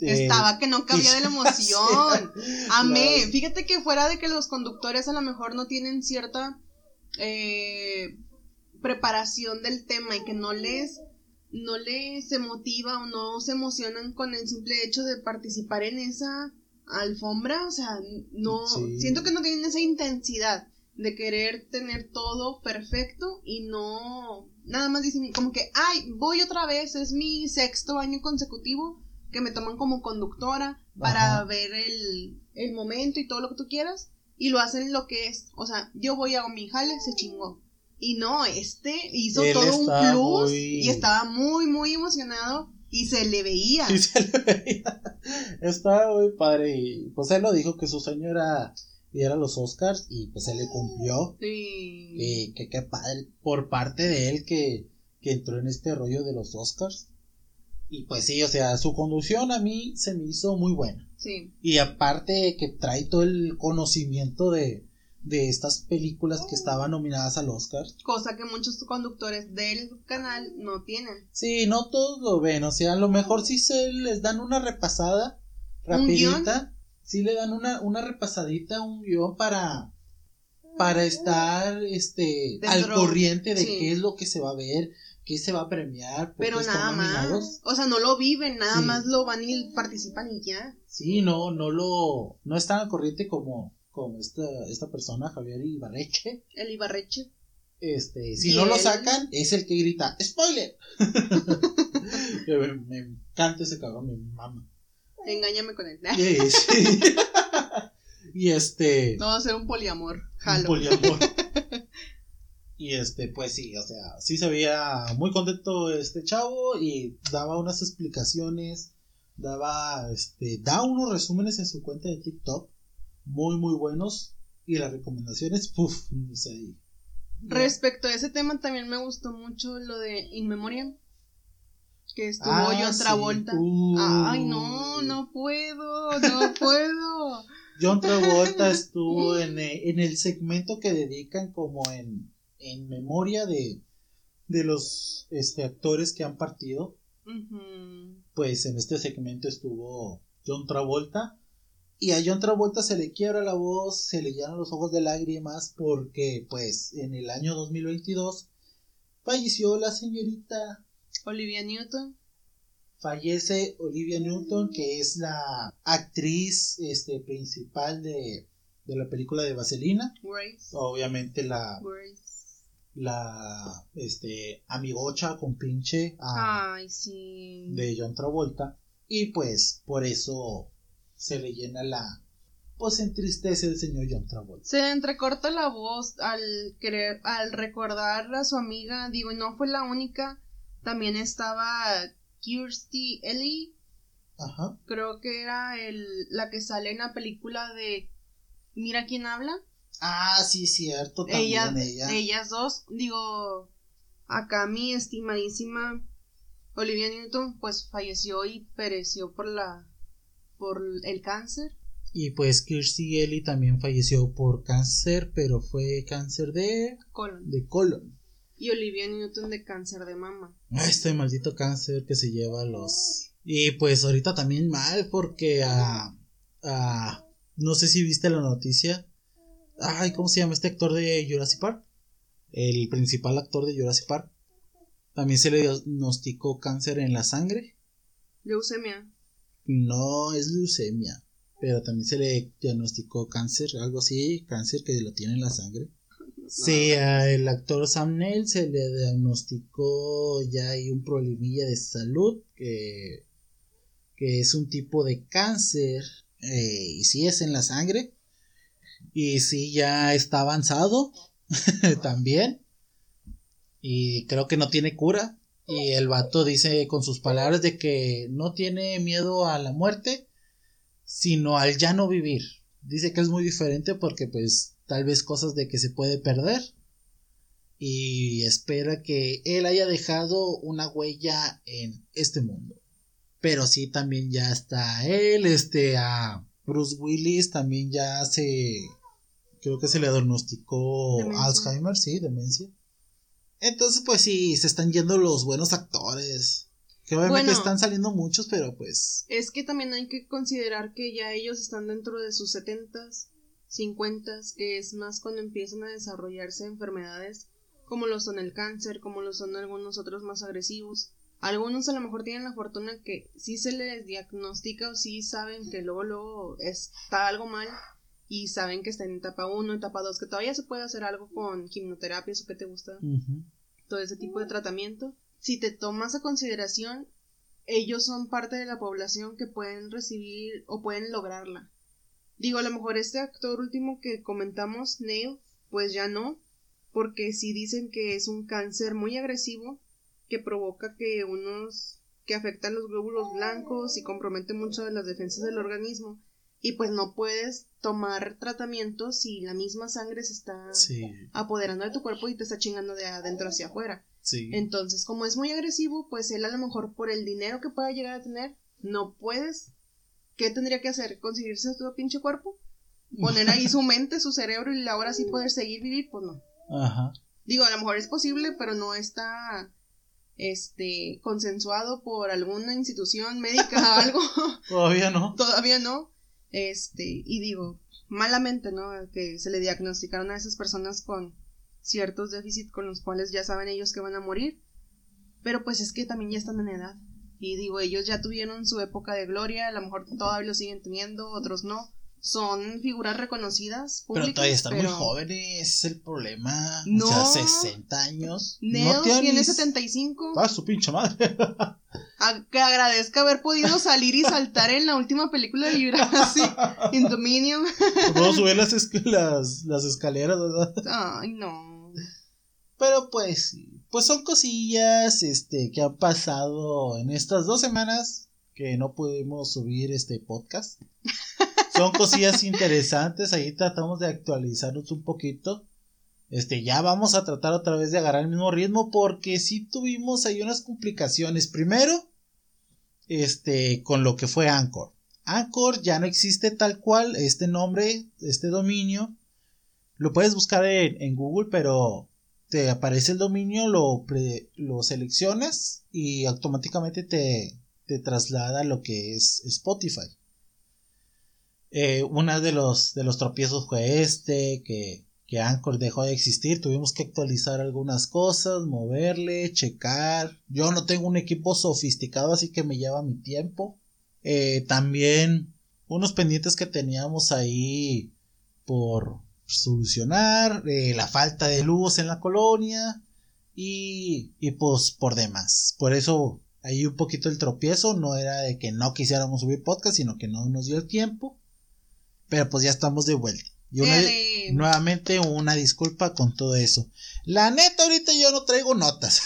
eh, Estaba que no cabía de la emoción. Amé. Fíjate que fuera de que los conductores a lo mejor no tienen cierta eh, preparación del tema y que no les no les se motiva o no se emocionan con el simple hecho de participar en esa alfombra, o sea, no siento que no tienen esa intensidad de querer tener todo perfecto y no nada más dicen como que, ay, voy otra vez, es mi sexto año consecutivo que me toman como conductora para ver el, el momento y todo lo que tú quieras y lo hacen lo que es, o sea, yo voy a mi jale, se chingó. Y no, este hizo todo un plus y estaba muy, muy emocionado y se le veía. Y se le veía. Estaba muy padre y pues él lo dijo que su sueño era ir a los Oscars y pues él le cumplió. Sí. Y que qué padre por parte de él que, que entró en este rollo de los Oscars. Y pues sí, o sea, su conducción a mí se me hizo muy buena. Sí. Y aparte que trae todo el conocimiento de, de estas películas que estaban nominadas al Oscar. Cosa que muchos conductores del canal no tienen. Sí, no todos lo ven, o sea, a lo mejor sí se les dan una repasada rapidita sí le dan una, una repasadita, un guion para, para estar este al corriente de qué es lo que se va a ver, qué se va a premiar. Pero nada más. O sea, no lo viven, nada más lo van y participan y ya. Sí, no, no lo, no están al corriente como, como esta, esta persona, Javier Ibarreche. El Ibarreche. Este, si no lo sacan, es el que grita, ¡spoiler! me, me, encanta ese cabrón, mi mamá. Engáñame con él. y este. No va a ser un poliamor. Jalo. Un poliamor. y este, pues sí, o sea, sí se veía muy contento este chavo y daba unas explicaciones, daba, este, da unos resúmenes en su cuenta de TikTok muy, muy buenos y las recomendaciones, puff, ni se Respecto a ese tema también me gustó mucho lo de In Memoriam que estuvo ah, John Travolta. Ay, no, no puedo, no puedo. John Travolta estuvo en, eh, en, el segmento que dedican como en, en memoria de, de los este, actores que han partido. Pues en este segmento estuvo John Travolta. Y a John Travolta se le quiebra la voz, se le llenan los ojos de lágrimas porque pues en el año 2022 falleció la señorita Olivia Newton. Fallece Olivia Newton, que es la actriz este, principal de, de la película de Vaselina. Grace. Obviamente la. La este, amigocha con pinche Ay, sí. de John Travolta. Y pues por eso se le llena la, pues entristece el señor John Travolta. Se entrecorta la voz al querer, al recordar a su amiga, digo, no fue la única también estaba Kirsty Ellie. Ajá. Creo que era el, la que sale en la película de Mira quién habla. Ah, sí, cierto, también ella. Ellas dos, digo, acá mi estimadísima Olivia Newton, pues falleció y pereció por la, por el cáncer. Y pues Kirsty Ellie también falleció por cáncer, pero fue cáncer de colon. De colon. Y Olivia Newton de cáncer de mama. Este maldito cáncer que se lleva a los. Y pues ahorita también mal porque a. a no sé si viste la noticia. Ay, ¿cómo se llama este actor de Jurassic Park? El principal actor de Jurassic Park. También se le diagnosticó cáncer en la sangre. Leucemia. No es leucemia. Pero también se le diagnosticó cáncer, algo así, cáncer que lo tiene en la sangre. Sí, al actor Sam Neill se le diagnosticó ya hay un problemilla de salud que, que es un tipo de cáncer eh, y sí es en la sangre y sí ya está avanzado también y creo que no tiene cura y el vato dice con sus palabras de que no tiene miedo a la muerte sino al ya no vivir dice que es muy diferente porque pues tal vez cosas de que se puede perder, y espera que él haya dejado una huella en este mundo. Pero sí, también ya está él, este, a Bruce Willis también ya se, creo que se le diagnosticó Alzheimer, sí, demencia. Entonces, pues sí, se están yendo los buenos actores. Que obviamente están saliendo muchos, pero pues. Es que también hay que considerar que ya ellos están dentro de sus setentas, cincuentas, que es más cuando empiezan a desarrollarse enfermedades como lo son el cáncer, como lo son algunos otros más agresivos. Algunos a lo mejor tienen la fortuna que sí se les diagnostica o sí saben que luego, luego está algo mal y saben que están en etapa 1, etapa 2, que todavía se puede hacer algo con quimioterapia, eso que te gusta, todo ese tipo de tratamiento. Si te tomas a consideración, ellos son parte de la población que pueden recibir o pueden lograrla. Digo, a lo mejor este actor último que comentamos, Neil, pues ya no, porque si dicen que es un cáncer muy agresivo que provoca que unos que afectan los glóbulos blancos y compromete mucho de las defensas del organismo y pues no puedes tomar tratamiento si la misma sangre se está apoderando de tu cuerpo y te está chingando de adentro hacia afuera. Entonces, como es muy agresivo, pues él a lo mejor por el dinero que pueda llegar a tener, no puedes. ¿Qué tendría que hacer? ¿Conseguirse tu pinche cuerpo? ¿Poner ahí su mente, su cerebro y ahora sí poder seguir vivir? Pues no. Ajá. Digo, a lo mejor es posible, pero no está este consensuado por alguna institución médica o algo. Todavía no. Todavía no. Este, y digo, malamente, ¿no? Que se le diagnosticaron a esas personas con ciertos déficits con los cuales ya saben ellos que van a morir. Pero pues es que también ya están en edad. Y digo, ellos ya tuvieron su época de gloria, a lo mejor todavía lo siguen teniendo, otros no son figuras reconocidas. pero todavía están muy jóvenes, es el problema. No. O sea, 60 años. Neo tiene 75. Ah, su pinche madre. que agradezca haber podido salir y saltar en la última película de Jurassic Indominium. Puedo subir las, las, las escaleras, ¿verdad? Ay, no. Pero pues, pues son cosillas este, que han pasado en estas dos semanas que no pudimos subir este podcast son cosillas interesantes. Ahí tratamos de actualizarnos un poquito. Este, ya vamos a tratar otra vez de agarrar el mismo ritmo porque sí tuvimos ahí unas complicaciones. Primero, este, con lo que fue Anchor. Anchor ya no existe tal cual este nombre, este dominio. Lo puedes buscar en, Google, pero te aparece el dominio, lo, lo seleccionas y automáticamente te, te traslada lo que es Spotify. Eh, una de los, de los tropiezos fue este, que, que Anchor dejó de existir, tuvimos que actualizar algunas cosas, moverle, checar. Yo no tengo un equipo sofisticado, así que me lleva mi tiempo. Eh, también unos pendientes que teníamos ahí por solucionar, eh, la falta de luz en la colonia y, y pues por demás. Por eso ahí un poquito el tropiezo, no era de que no quisiéramos subir podcast, sino que no nos dio el tiempo. Pero pues ya estamos de vuelta. Y nuevamente una disculpa con todo eso. La neta, ahorita yo no traigo notas.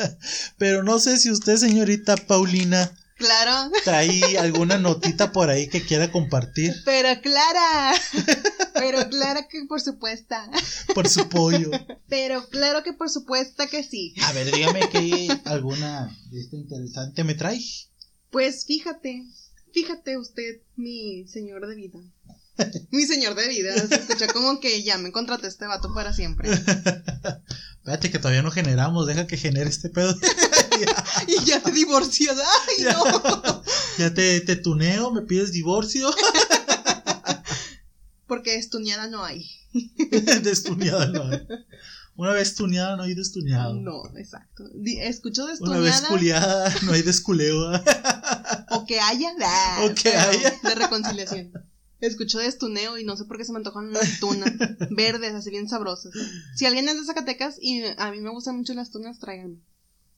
Pero no sé si usted, señorita Paulina. Claro. Trae alguna notita por ahí que quiera compartir. Pero Clara. Pero claro que por supuesto. Por su pollo. Pero claro que por supuesto que sí. A ver, dígame que alguna de esta interesante me trae. Pues fíjate, fíjate usted, mi señor de vida. Mi señor de vida, se escucha como que ya me contraté este vato para siempre. Espérate que todavía no generamos, deja que genere este pedo. y ya te divorcio, ay no. ya te, te tuneo, me pides divorcio. Porque estuneada no hay. destuneada no hay. Una vez tuneada no hay destuneado. No, exacto. Escucho destuneada. Una vez culiada no hay desculeo. o que haya. o que haya. De reconciliación. Escucho de estuneo y no sé por qué se me antojan unas tunas verdes, así bien sabrosas. Si alguien es de Zacatecas y a mí me gustan mucho las tunas, tráiganme.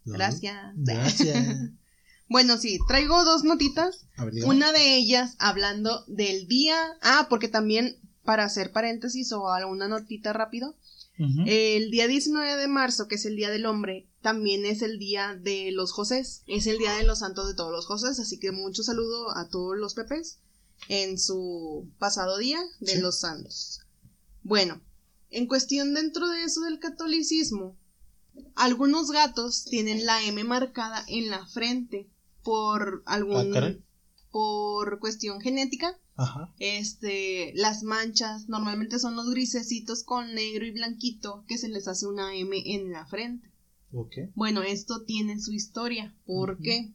Gracias. Gracias. bueno, sí, traigo dos notitas. Una de ellas hablando del día. Ah, porque también, para hacer paréntesis o alguna notita rápido, el día 19 de marzo, que es el Día del Hombre, también es el Día de los Josés. Es el Día de los Santos de todos los Josés, así que mucho saludo a todos los pepes en su pasado día de los santos. Bueno, En cuestión dentro de eso del catolicismo, algunos gatos tienen la M marcada en la frente por algún ah, por cuestión genética. Ajá. Este, las manchas normalmente son los grisecitos con negro y blanquito que se les hace una M en la frente. Okay. Bueno, esto tiene su historia. ¿Por qué?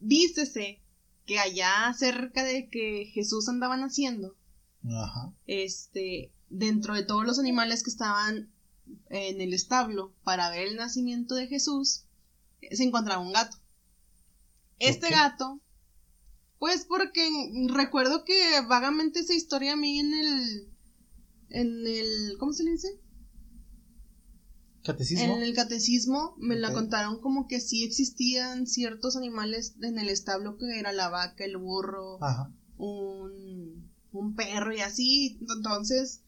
Dícese que allá cerca de que Jesús andaba naciendo, Ajá. este, dentro de todos los animales que estaban en el establo para ver el nacimiento de Jesús, se encontraba un gato. Este gato, pues porque recuerdo que vagamente esa historia a mí en el, en el, ¿cómo se le dice? Catecismo. En el catecismo me la contaron como que sí existían ciertos animales en el establo que era la vaca, el burro, Un, un perro y así. Entonces,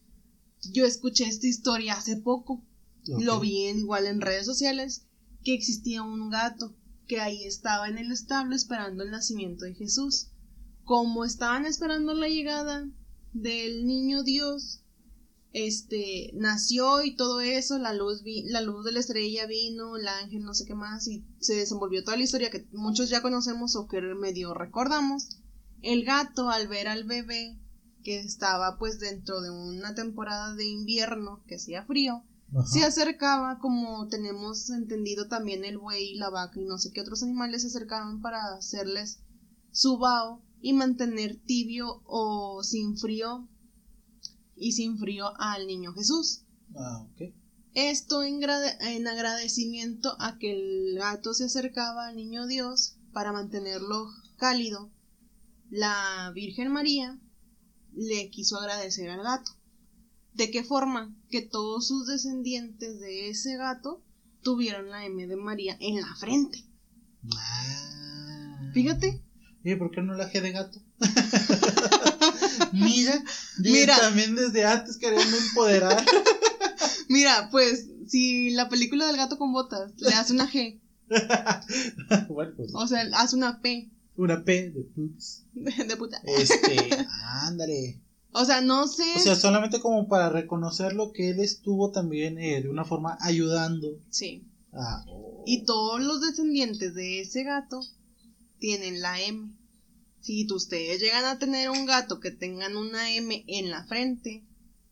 yo escuché esta historia hace poco. Lo vi igual en redes sociales que existía un gato que ahí estaba en el establo esperando el nacimiento de Jesús. Como estaban esperando la llegada del niño Dios, este nació y todo eso, la luz vi, la luz de la estrella vino, el ángel, no sé qué más, y se desenvolvió toda la historia que muchos ya conocemos o que medio recordamos. El gato al ver al bebé que estaba pues dentro de una temporada de invierno que hacía frío, se acercaba como tenemos entendido también el buey, la vaca y no sé qué otros animales se acercaban para hacerles su vaho y mantener tibio o sin frío y sin frío al niño Jesús. Ah, Esto en, en agradecimiento a que el gato se acercaba al niño Dios para mantenerlo cálido. La Virgen María le quiso agradecer al gato. ¿De qué forma? Que todos sus descendientes de ese gato tuvieron la M de María en la frente. Ah. Fíjate. ¿Y por qué no la G de gato? Mira, Mira, también desde antes queriendo empoderar. Mira, pues, si la película del gato con botas le hace una G. bueno, pues. O sea, hace una P. Una P de putz. De puta. Este, ándale. O sea, no sé. O sea, solamente como para reconocer lo que él estuvo también eh, de una forma ayudando. Sí. Ah, Y todos los descendientes de ese gato tienen la M. Si ustedes llegan a tener un gato que tengan una M en la frente,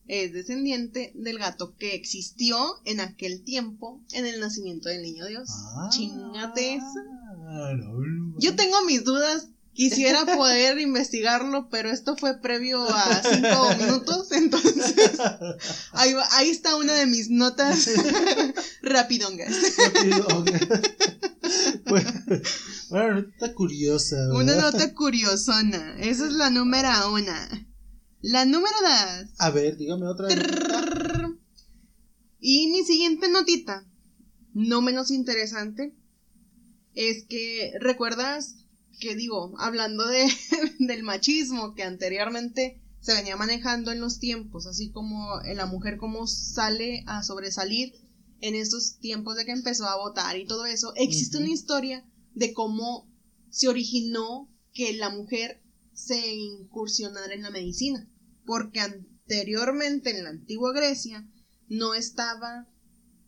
es descendiente del gato que existió en aquel tiempo en el nacimiento del niño Dios. Ah, Chingate yo tengo mis dudas. Quisiera poder investigarlo, pero esto fue previo a cinco minutos, entonces ahí, ahí está una de mis notas rapidongas. una nota curiosa. Una nota curiosona. Esa es la número una. La número dos. A ver, dígame otra. Y mi siguiente notita, no menos interesante, es que recuerdas que digo, hablando de, del machismo que anteriormente se venía manejando en los tiempos, así como la mujer como sale a sobresalir en estos tiempos de que empezó a votar y todo eso, existe una historia de cómo se originó que la mujer se incursionara en la medicina, porque anteriormente en la antigua Grecia no estaba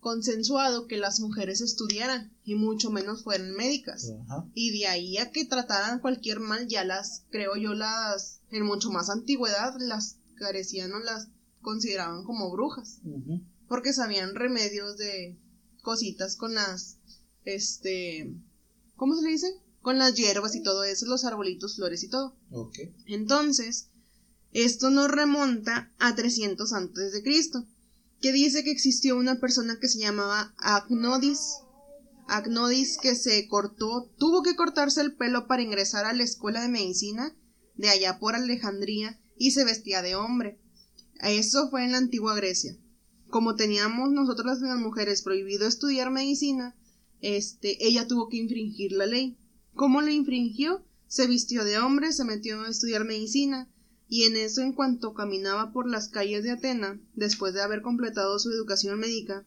consensuado que las mujeres estudiaran y mucho menos fueran médicas. Y de ahí a que trataran cualquier mal, ya las, creo yo, las, en mucho más antigüedad, las carecían o las consideraban como brujas. Porque sabían remedios de cositas con las, este, ¿cómo se le dice? Con las hierbas y todo eso, los arbolitos, flores y todo. Entonces, esto nos remonta a 300 antes de Cristo que dice que existió una persona que se llamaba Agnodis. Agnodis que se cortó, tuvo que cortarse el pelo para ingresar a la escuela de medicina de allá por Alejandría y se vestía de hombre. Eso fue en la antigua Grecia. Como teníamos nosotros las mujeres prohibido estudiar medicina, este, ella tuvo que infringir la ley. ¿Cómo la infringió? Se vistió de hombre, se metió a estudiar medicina, y en eso en cuanto caminaba por las calles de Atena, después de haber completado su educación médica,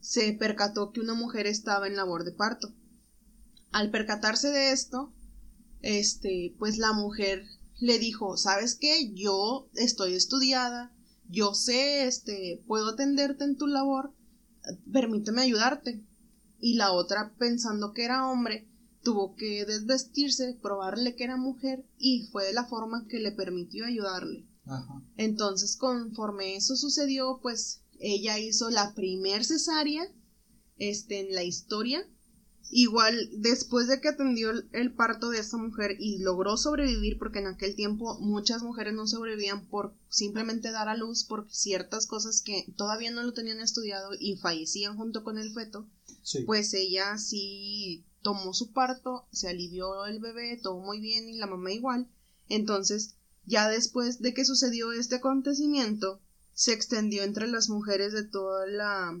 se percató que una mujer estaba en labor de parto. Al percatarse de esto, este, pues la mujer le dijo, ¿sabes qué? Yo estoy estudiada, yo sé, este, puedo atenderte en tu labor, permíteme ayudarte. Y la otra, pensando que era hombre, tuvo que desvestirse, probarle que era mujer y fue de la forma que le permitió ayudarle. Entonces, conforme eso sucedió, pues ella hizo la primer cesárea este, en la historia. Igual, después de que atendió el, parto de esta mujer y logró sobrevivir, porque en aquel tiempo muchas mujeres no sobrevivían por simplemente dar a luz por ciertas cosas que todavía no lo tenían estudiado y fallecían junto con el feto, pues ella sí tomó su parto, se alivió el bebé, todo muy bien y la mamá igual. Entonces, ya después de que sucedió este acontecimiento, se extendió entre las mujeres de toda la,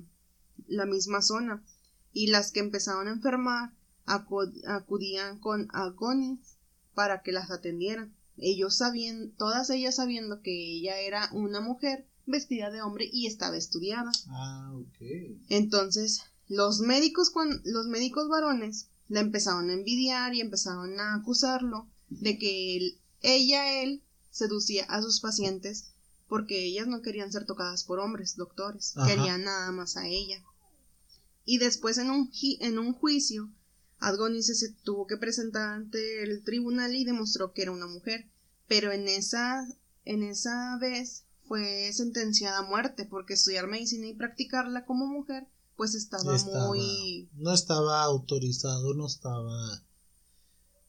la misma zona y las que empezaron a enfermar acudían con agonis para que las atendieran. Ellos sabían, todas ellas sabiendo que ella era una mujer vestida de hombre y estaba estudiada. Ah, ok. Entonces, los médicos, los médicos varones la empezaron a envidiar y empezaron a acusarlo de que ella, él, seducía a sus pacientes porque ellas no querían ser tocadas por hombres, doctores, querían nada más a ella. Y después en un, en un juicio Adgonis se tuvo que presentar ante el tribunal y demostró que era una mujer, pero en esa, en esa vez fue sentenciada a muerte porque estudiar medicina y practicarla como mujer pues estaba, muy... No estaba autorizado, no estaba...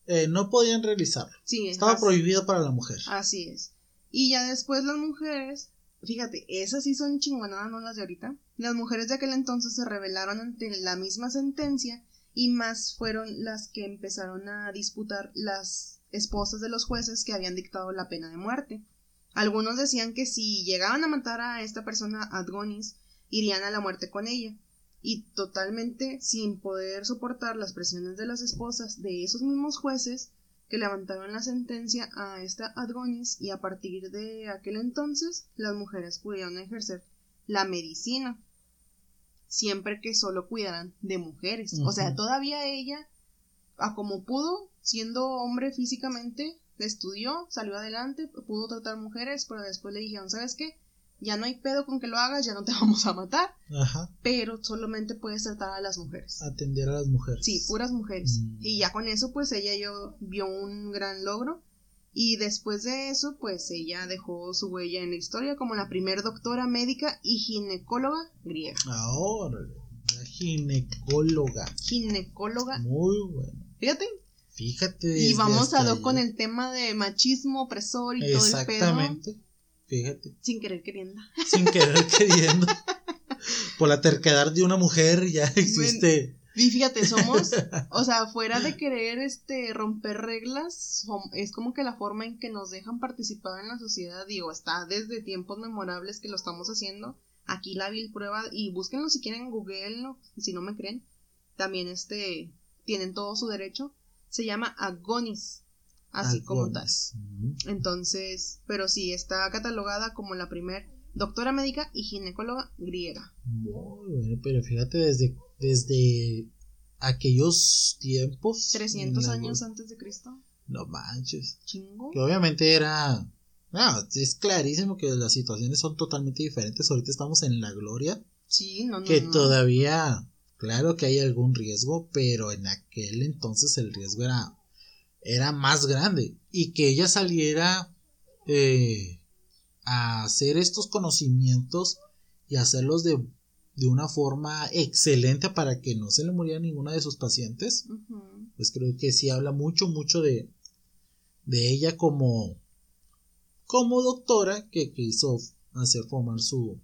Eh, no podían realizarlo. Sí, estaba prohibido para la mujer. Así es. Y ya después las mujeres Fíjate, esas sí son chingonadas, no las de ahorita. Las mujeres de aquel entonces se rebelaron ante la misma sentencia y más fueron las que empezaron a disputar las esposas de los jueces que habían dictado la pena de muerte. Algunos decían que si llegaban a matar a esta persona Adgonis, irían a la muerte con ella, y totalmente sin poder soportar las presiones de las esposas de esos mismos jueces, que levantaron la sentencia a esta Adgonis y a partir de aquel entonces las mujeres pudieron ejercer la medicina siempre que solo cuidaran de mujeres. O sea, todavía ella, a como pudo, siendo hombre físicamente, estudió, salió adelante, pudo tratar mujeres, pero después le dijeron, ¿sabes qué? Ya no hay pedo con que lo hagas, ya no te vamos a matar. Ajá. Pero solamente puedes tratar a las mujeres. Atender a las mujeres. Sí, puras mujeres. Mm. Y ya con eso, pues ella yo vio un gran logro. Y después de eso, pues ella dejó su huella en la historia como la primer doctora médica y ginecóloga griega. Ahora, la ginecóloga. Ginecóloga. Muy bueno. Fíjate. Fíjate. Y vamos a do con el tema de machismo opresor y todo el pedo. Exactamente. Fíjate. Sin querer queriendo. Sin querer queriendo. Por la terquedad de una mujer ya existe. Y fíjate, somos, o sea, fuera de querer este romper reglas, es como que la forma en que nos dejan participar en la sociedad, digo, está desde tiempos memorables que lo estamos haciendo. Aquí la vil prueba, y búsquenlo si quieren en Google, si no me creen. También este tienen todo su derecho. Se llama Agonis así como tal. Entonces, pero sí, está catalogada como la primer doctora médica y ginecóloga griega. Muy bueno, pero fíjate, desde, desde aquellos tiempos. 300 años antes de Cristo. No manches. Chingo. Que obviamente era. es clarísimo que las situaciones son totalmente diferentes. Ahorita estamos en la gloria. Sí, no, no. Que todavía, claro que hay algún riesgo, pero en aquel entonces el riesgo era era más grande y que ella saliera eh, a hacer estos conocimientos y hacerlos de, de, una forma excelente para que no se le muriera ninguna de sus pacientes, pues creo que sí habla mucho, mucho de, de ella como, como doctora que quiso hacer formar su,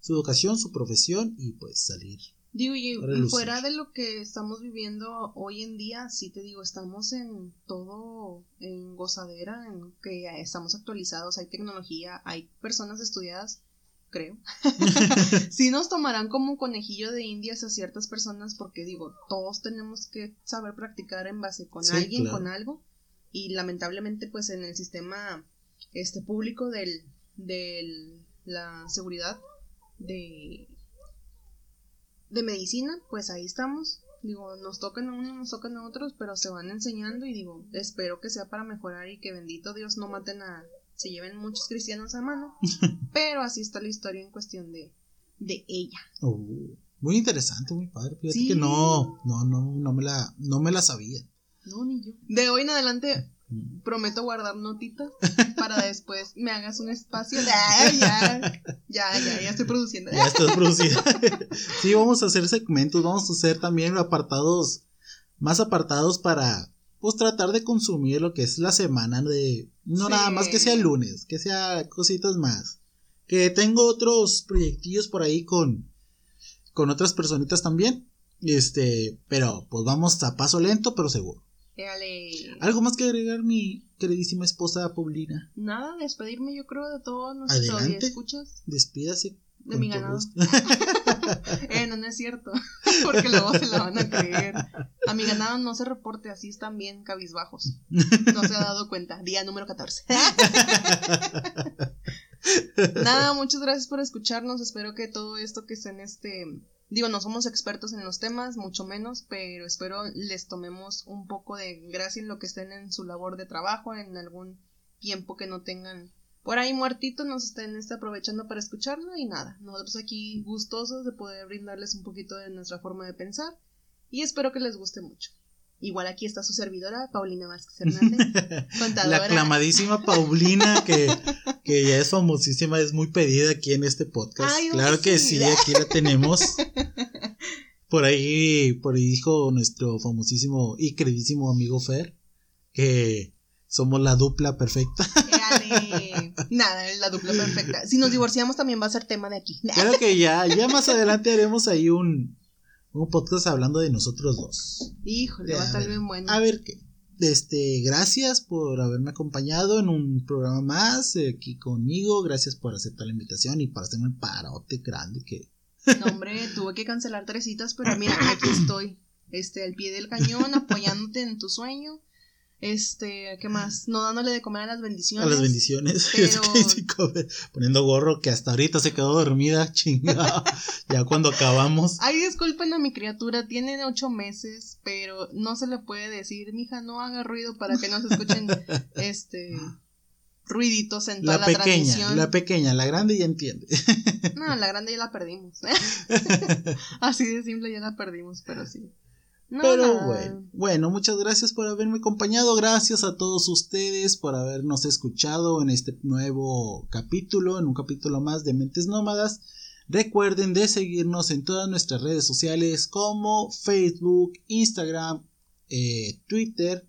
su educación, su profesión y pues salir Digo, y fuera de lo que estamos viviendo hoy en día, sí te digo, estamos en todo, en gozadera, en que estamos actualizados, hay tecnología, hay personas estudiadas, creo. sí nos tomarán como un conejillo de indias a ciertas personas porque digo, todos tenemos que saber practicar en base con alguien, con algo, y lamentablemente pues en el sistema este público del, del la seguridad de de medicina, pues ahí estamos. Digo, nos tocan a unos, nos tocan a otros, pero se van enseñando y digo, espero que sea para mejorar y que bendito Dios no maten a se lleven muchos cristianos a mano, pero así está la historia en cuestión de, de ella. Oh, muy interesante, muy padre. Fíjate que no, no, no, no me la, no me la sabía. No, ni yo. De hoy en adelante prometo guardar notitas para después me hagas un espacio. ya, ya, ya, ya estoy produciendo. Ya estás produciendo. sí, vamos a hacer segmentos, vamos a hacer también apartados, más apartados para, pues, tratar de consumir lo que es la semana de, no nada más que sea el lunes, que sea cositas más. Que tengo otros proyectillos por ahí con, con otras personitas también. Este, pero pues vamos a paso lento, pero seguro. ¿Algo más que agregar mi queridísima esposa Paulina? Nada, despedirme yo creo de todos nuestros escuchas. Despídase. De mi ganado. eh, no, no es cierto. Porque luego se la van a creer. A mi ganado no se reporte, así están bien cabizbajos. No se ha dado cuenta. Día número 14. Nada, muchas gracias por escucharnos. Espero que todo esto que está en este Digo, no somos expertos en los temas, mucho menos, pero espero les tomemos un poco de gracia en lo que estén en su labor de trabajo, en algún tiempo que no tengan por ahí muertito, nos estén este, aprovechando para escucharlo y nada, nosotros aquí gustosos de poder brindarles un poquito de nuestra forma de pensar y espero que les guste mucho. Igual aquí está su servidora, Paulina Vázquez Hernández, contadora. La aclamadísima Paulina, que, que, ya es famosísima, es muy pedida aquí en este podcast. claro que sí, aquí la tenemos. Por ahí, por ahí dijo nuestro famosísimo y queridísimo amigo Fer, que somos la dupla perfecta. Nada, la dupla perfecta. Si nos divorciamos también va a ser tema de aquí. Creo que ya, ya más adelante haremos ahí un, un podcast hablando de nosotros dos. Híjole, va a estar bien bueno. A ver qué. Este, gracias por haberme acompañado en un programa más eh, aquí conmigo. Gracias por aceptar la invitación y por hacerme el parote grande que. No, hombre, tuve que cancelar tres citas, pero mira, aquí estoy. Este, al pie del cañón, apoyándote en tu sueño. Este, ¿qué más? No dándole de comer a las bendiciones. A las bendiciones. Poniendo gorro que hasta ahorita se quedó dormida, chingada. ya cuando acabamos. Ay, disculpen a mi criatura, tiene ocho meses, pero no se le puede decir, mija, no haga ruido para que no se escuchen, este, ruiditos en toda la, la pequeña, La pequeña, la grande ya entiende. no, la grande ya la perdimos. Así de simple ya la perdimos, pero sí. Pero bueno, bueno, muchas gracias por haberme acompañado. Gracias a todos ustedes por habernos escuchado en este nuevo capítulo, en un capítulo más de Mentes Nómadas. Recuerden de seguirnos en todas nuestras redes sociales como Facebook, Instagram, eh, Twitter,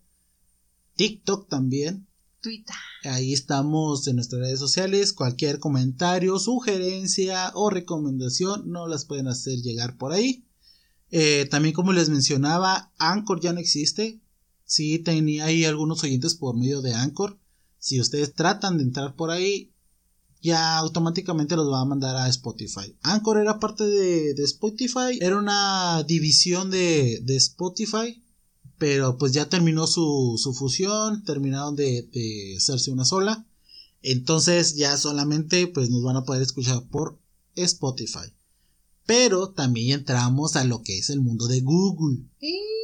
TikTok también. Twitter. Ahí estamos en nuestras redes sociales. Cualquier comentario, sugerencia o recomendación no las pueden hacer llegar por ahí. Eh, también como les mencionaba, Anchor ya no existe. Sí, tenía ahí algunos oyentes por medio de Anchor. Si ustedes tratan de entrar por ahí, ya automáticamente los va a mandar a Spotify. Anchor era parte de, Spotify, era una división de, de, Spotify, pero pues ya terminó su, su fusión, terminaron de, de, hacerse una sola. Entonces ya solamente pues nos van a poder escuchar por Spotify. Pero también entramos a lo que es el mundo de Google.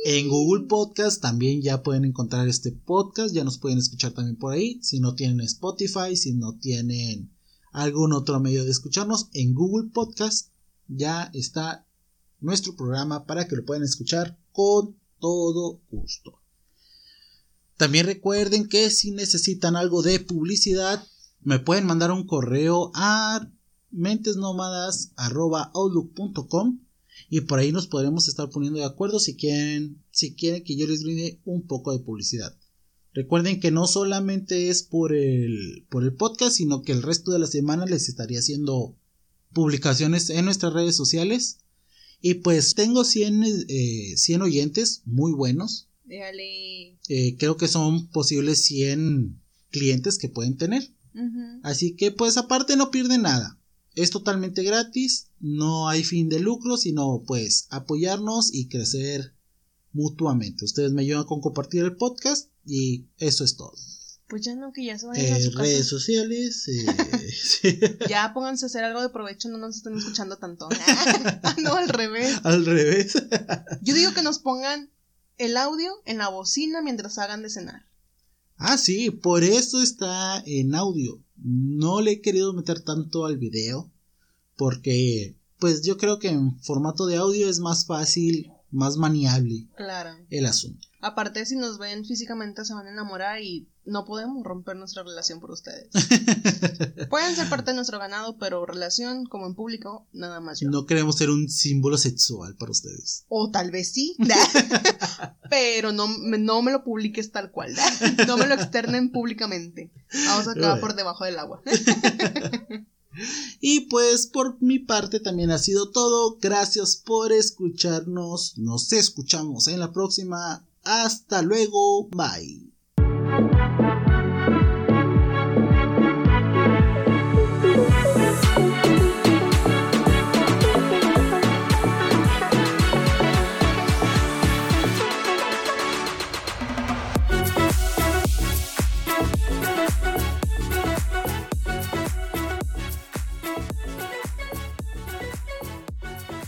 En Google Podcast también ya pueden encontrar este podcast, ya nos pueden escuchar también por ahí. Si no tienen Spotify, si no tienen algún otro medio de escucharnos, en Google Podcast ya está nuestro programa para que lo puedan escuchar con todo gusto. También recuerden que si necesitan algo de publicidad, me pueden mandar un correo a mentesnomadas.outlook.com y por ahí nos podremos estar poniendo de acuerdo si quieren, si quieren que yo les brinde un poco de publicidad. Recuerden que no solamente es por el, por el podcast, sino que el resto de la semana les estaría haciendo publicaciones en nuestras redes sociales. Y pues tengo 100, eh, oyentes muy buenos. Eh, creo que son posibles 100 clientes que pueden tener. Así que pues aparte no pierden nada. Es totalmente gratis, no hay fin de lucro, sino pues apoyarnos y crecer mutuamente. Ustedes me ayudan con compartir el podcast y eso es todo. Pues ya no, que ya se vayan a su redes sociales. Eh, ya pónganse a hacer algo de provecho, no nos estén escuchando tanto. no, al revés. Al revés. Yo digo que nos pongan el audio en la bocina mientras hagan de cenar. Ah, sí, por eso está en audio. No le he querido meter tanto al video porque pues yo creo que en formato de audio es más fácil, más maniable claro. el asunto. Aparte, si nos ven físicamente se van a enamorar y no podemos romper nuestra relación por ustedes. Pueden ser parte de nuestro ganado, pero relación como en público, nada más yo. No queremos ser un símbolo sexual para ustedes. O tal vez sí, pero no, no me lo publiques tal cual. No me lo externen públicamente. Vamos a acabar por debajo del agua. Y pues por mi parte también ha sido todo. Gracias por escucharnos. Nos escuchamos en la próxima. Hasta luego. Bye.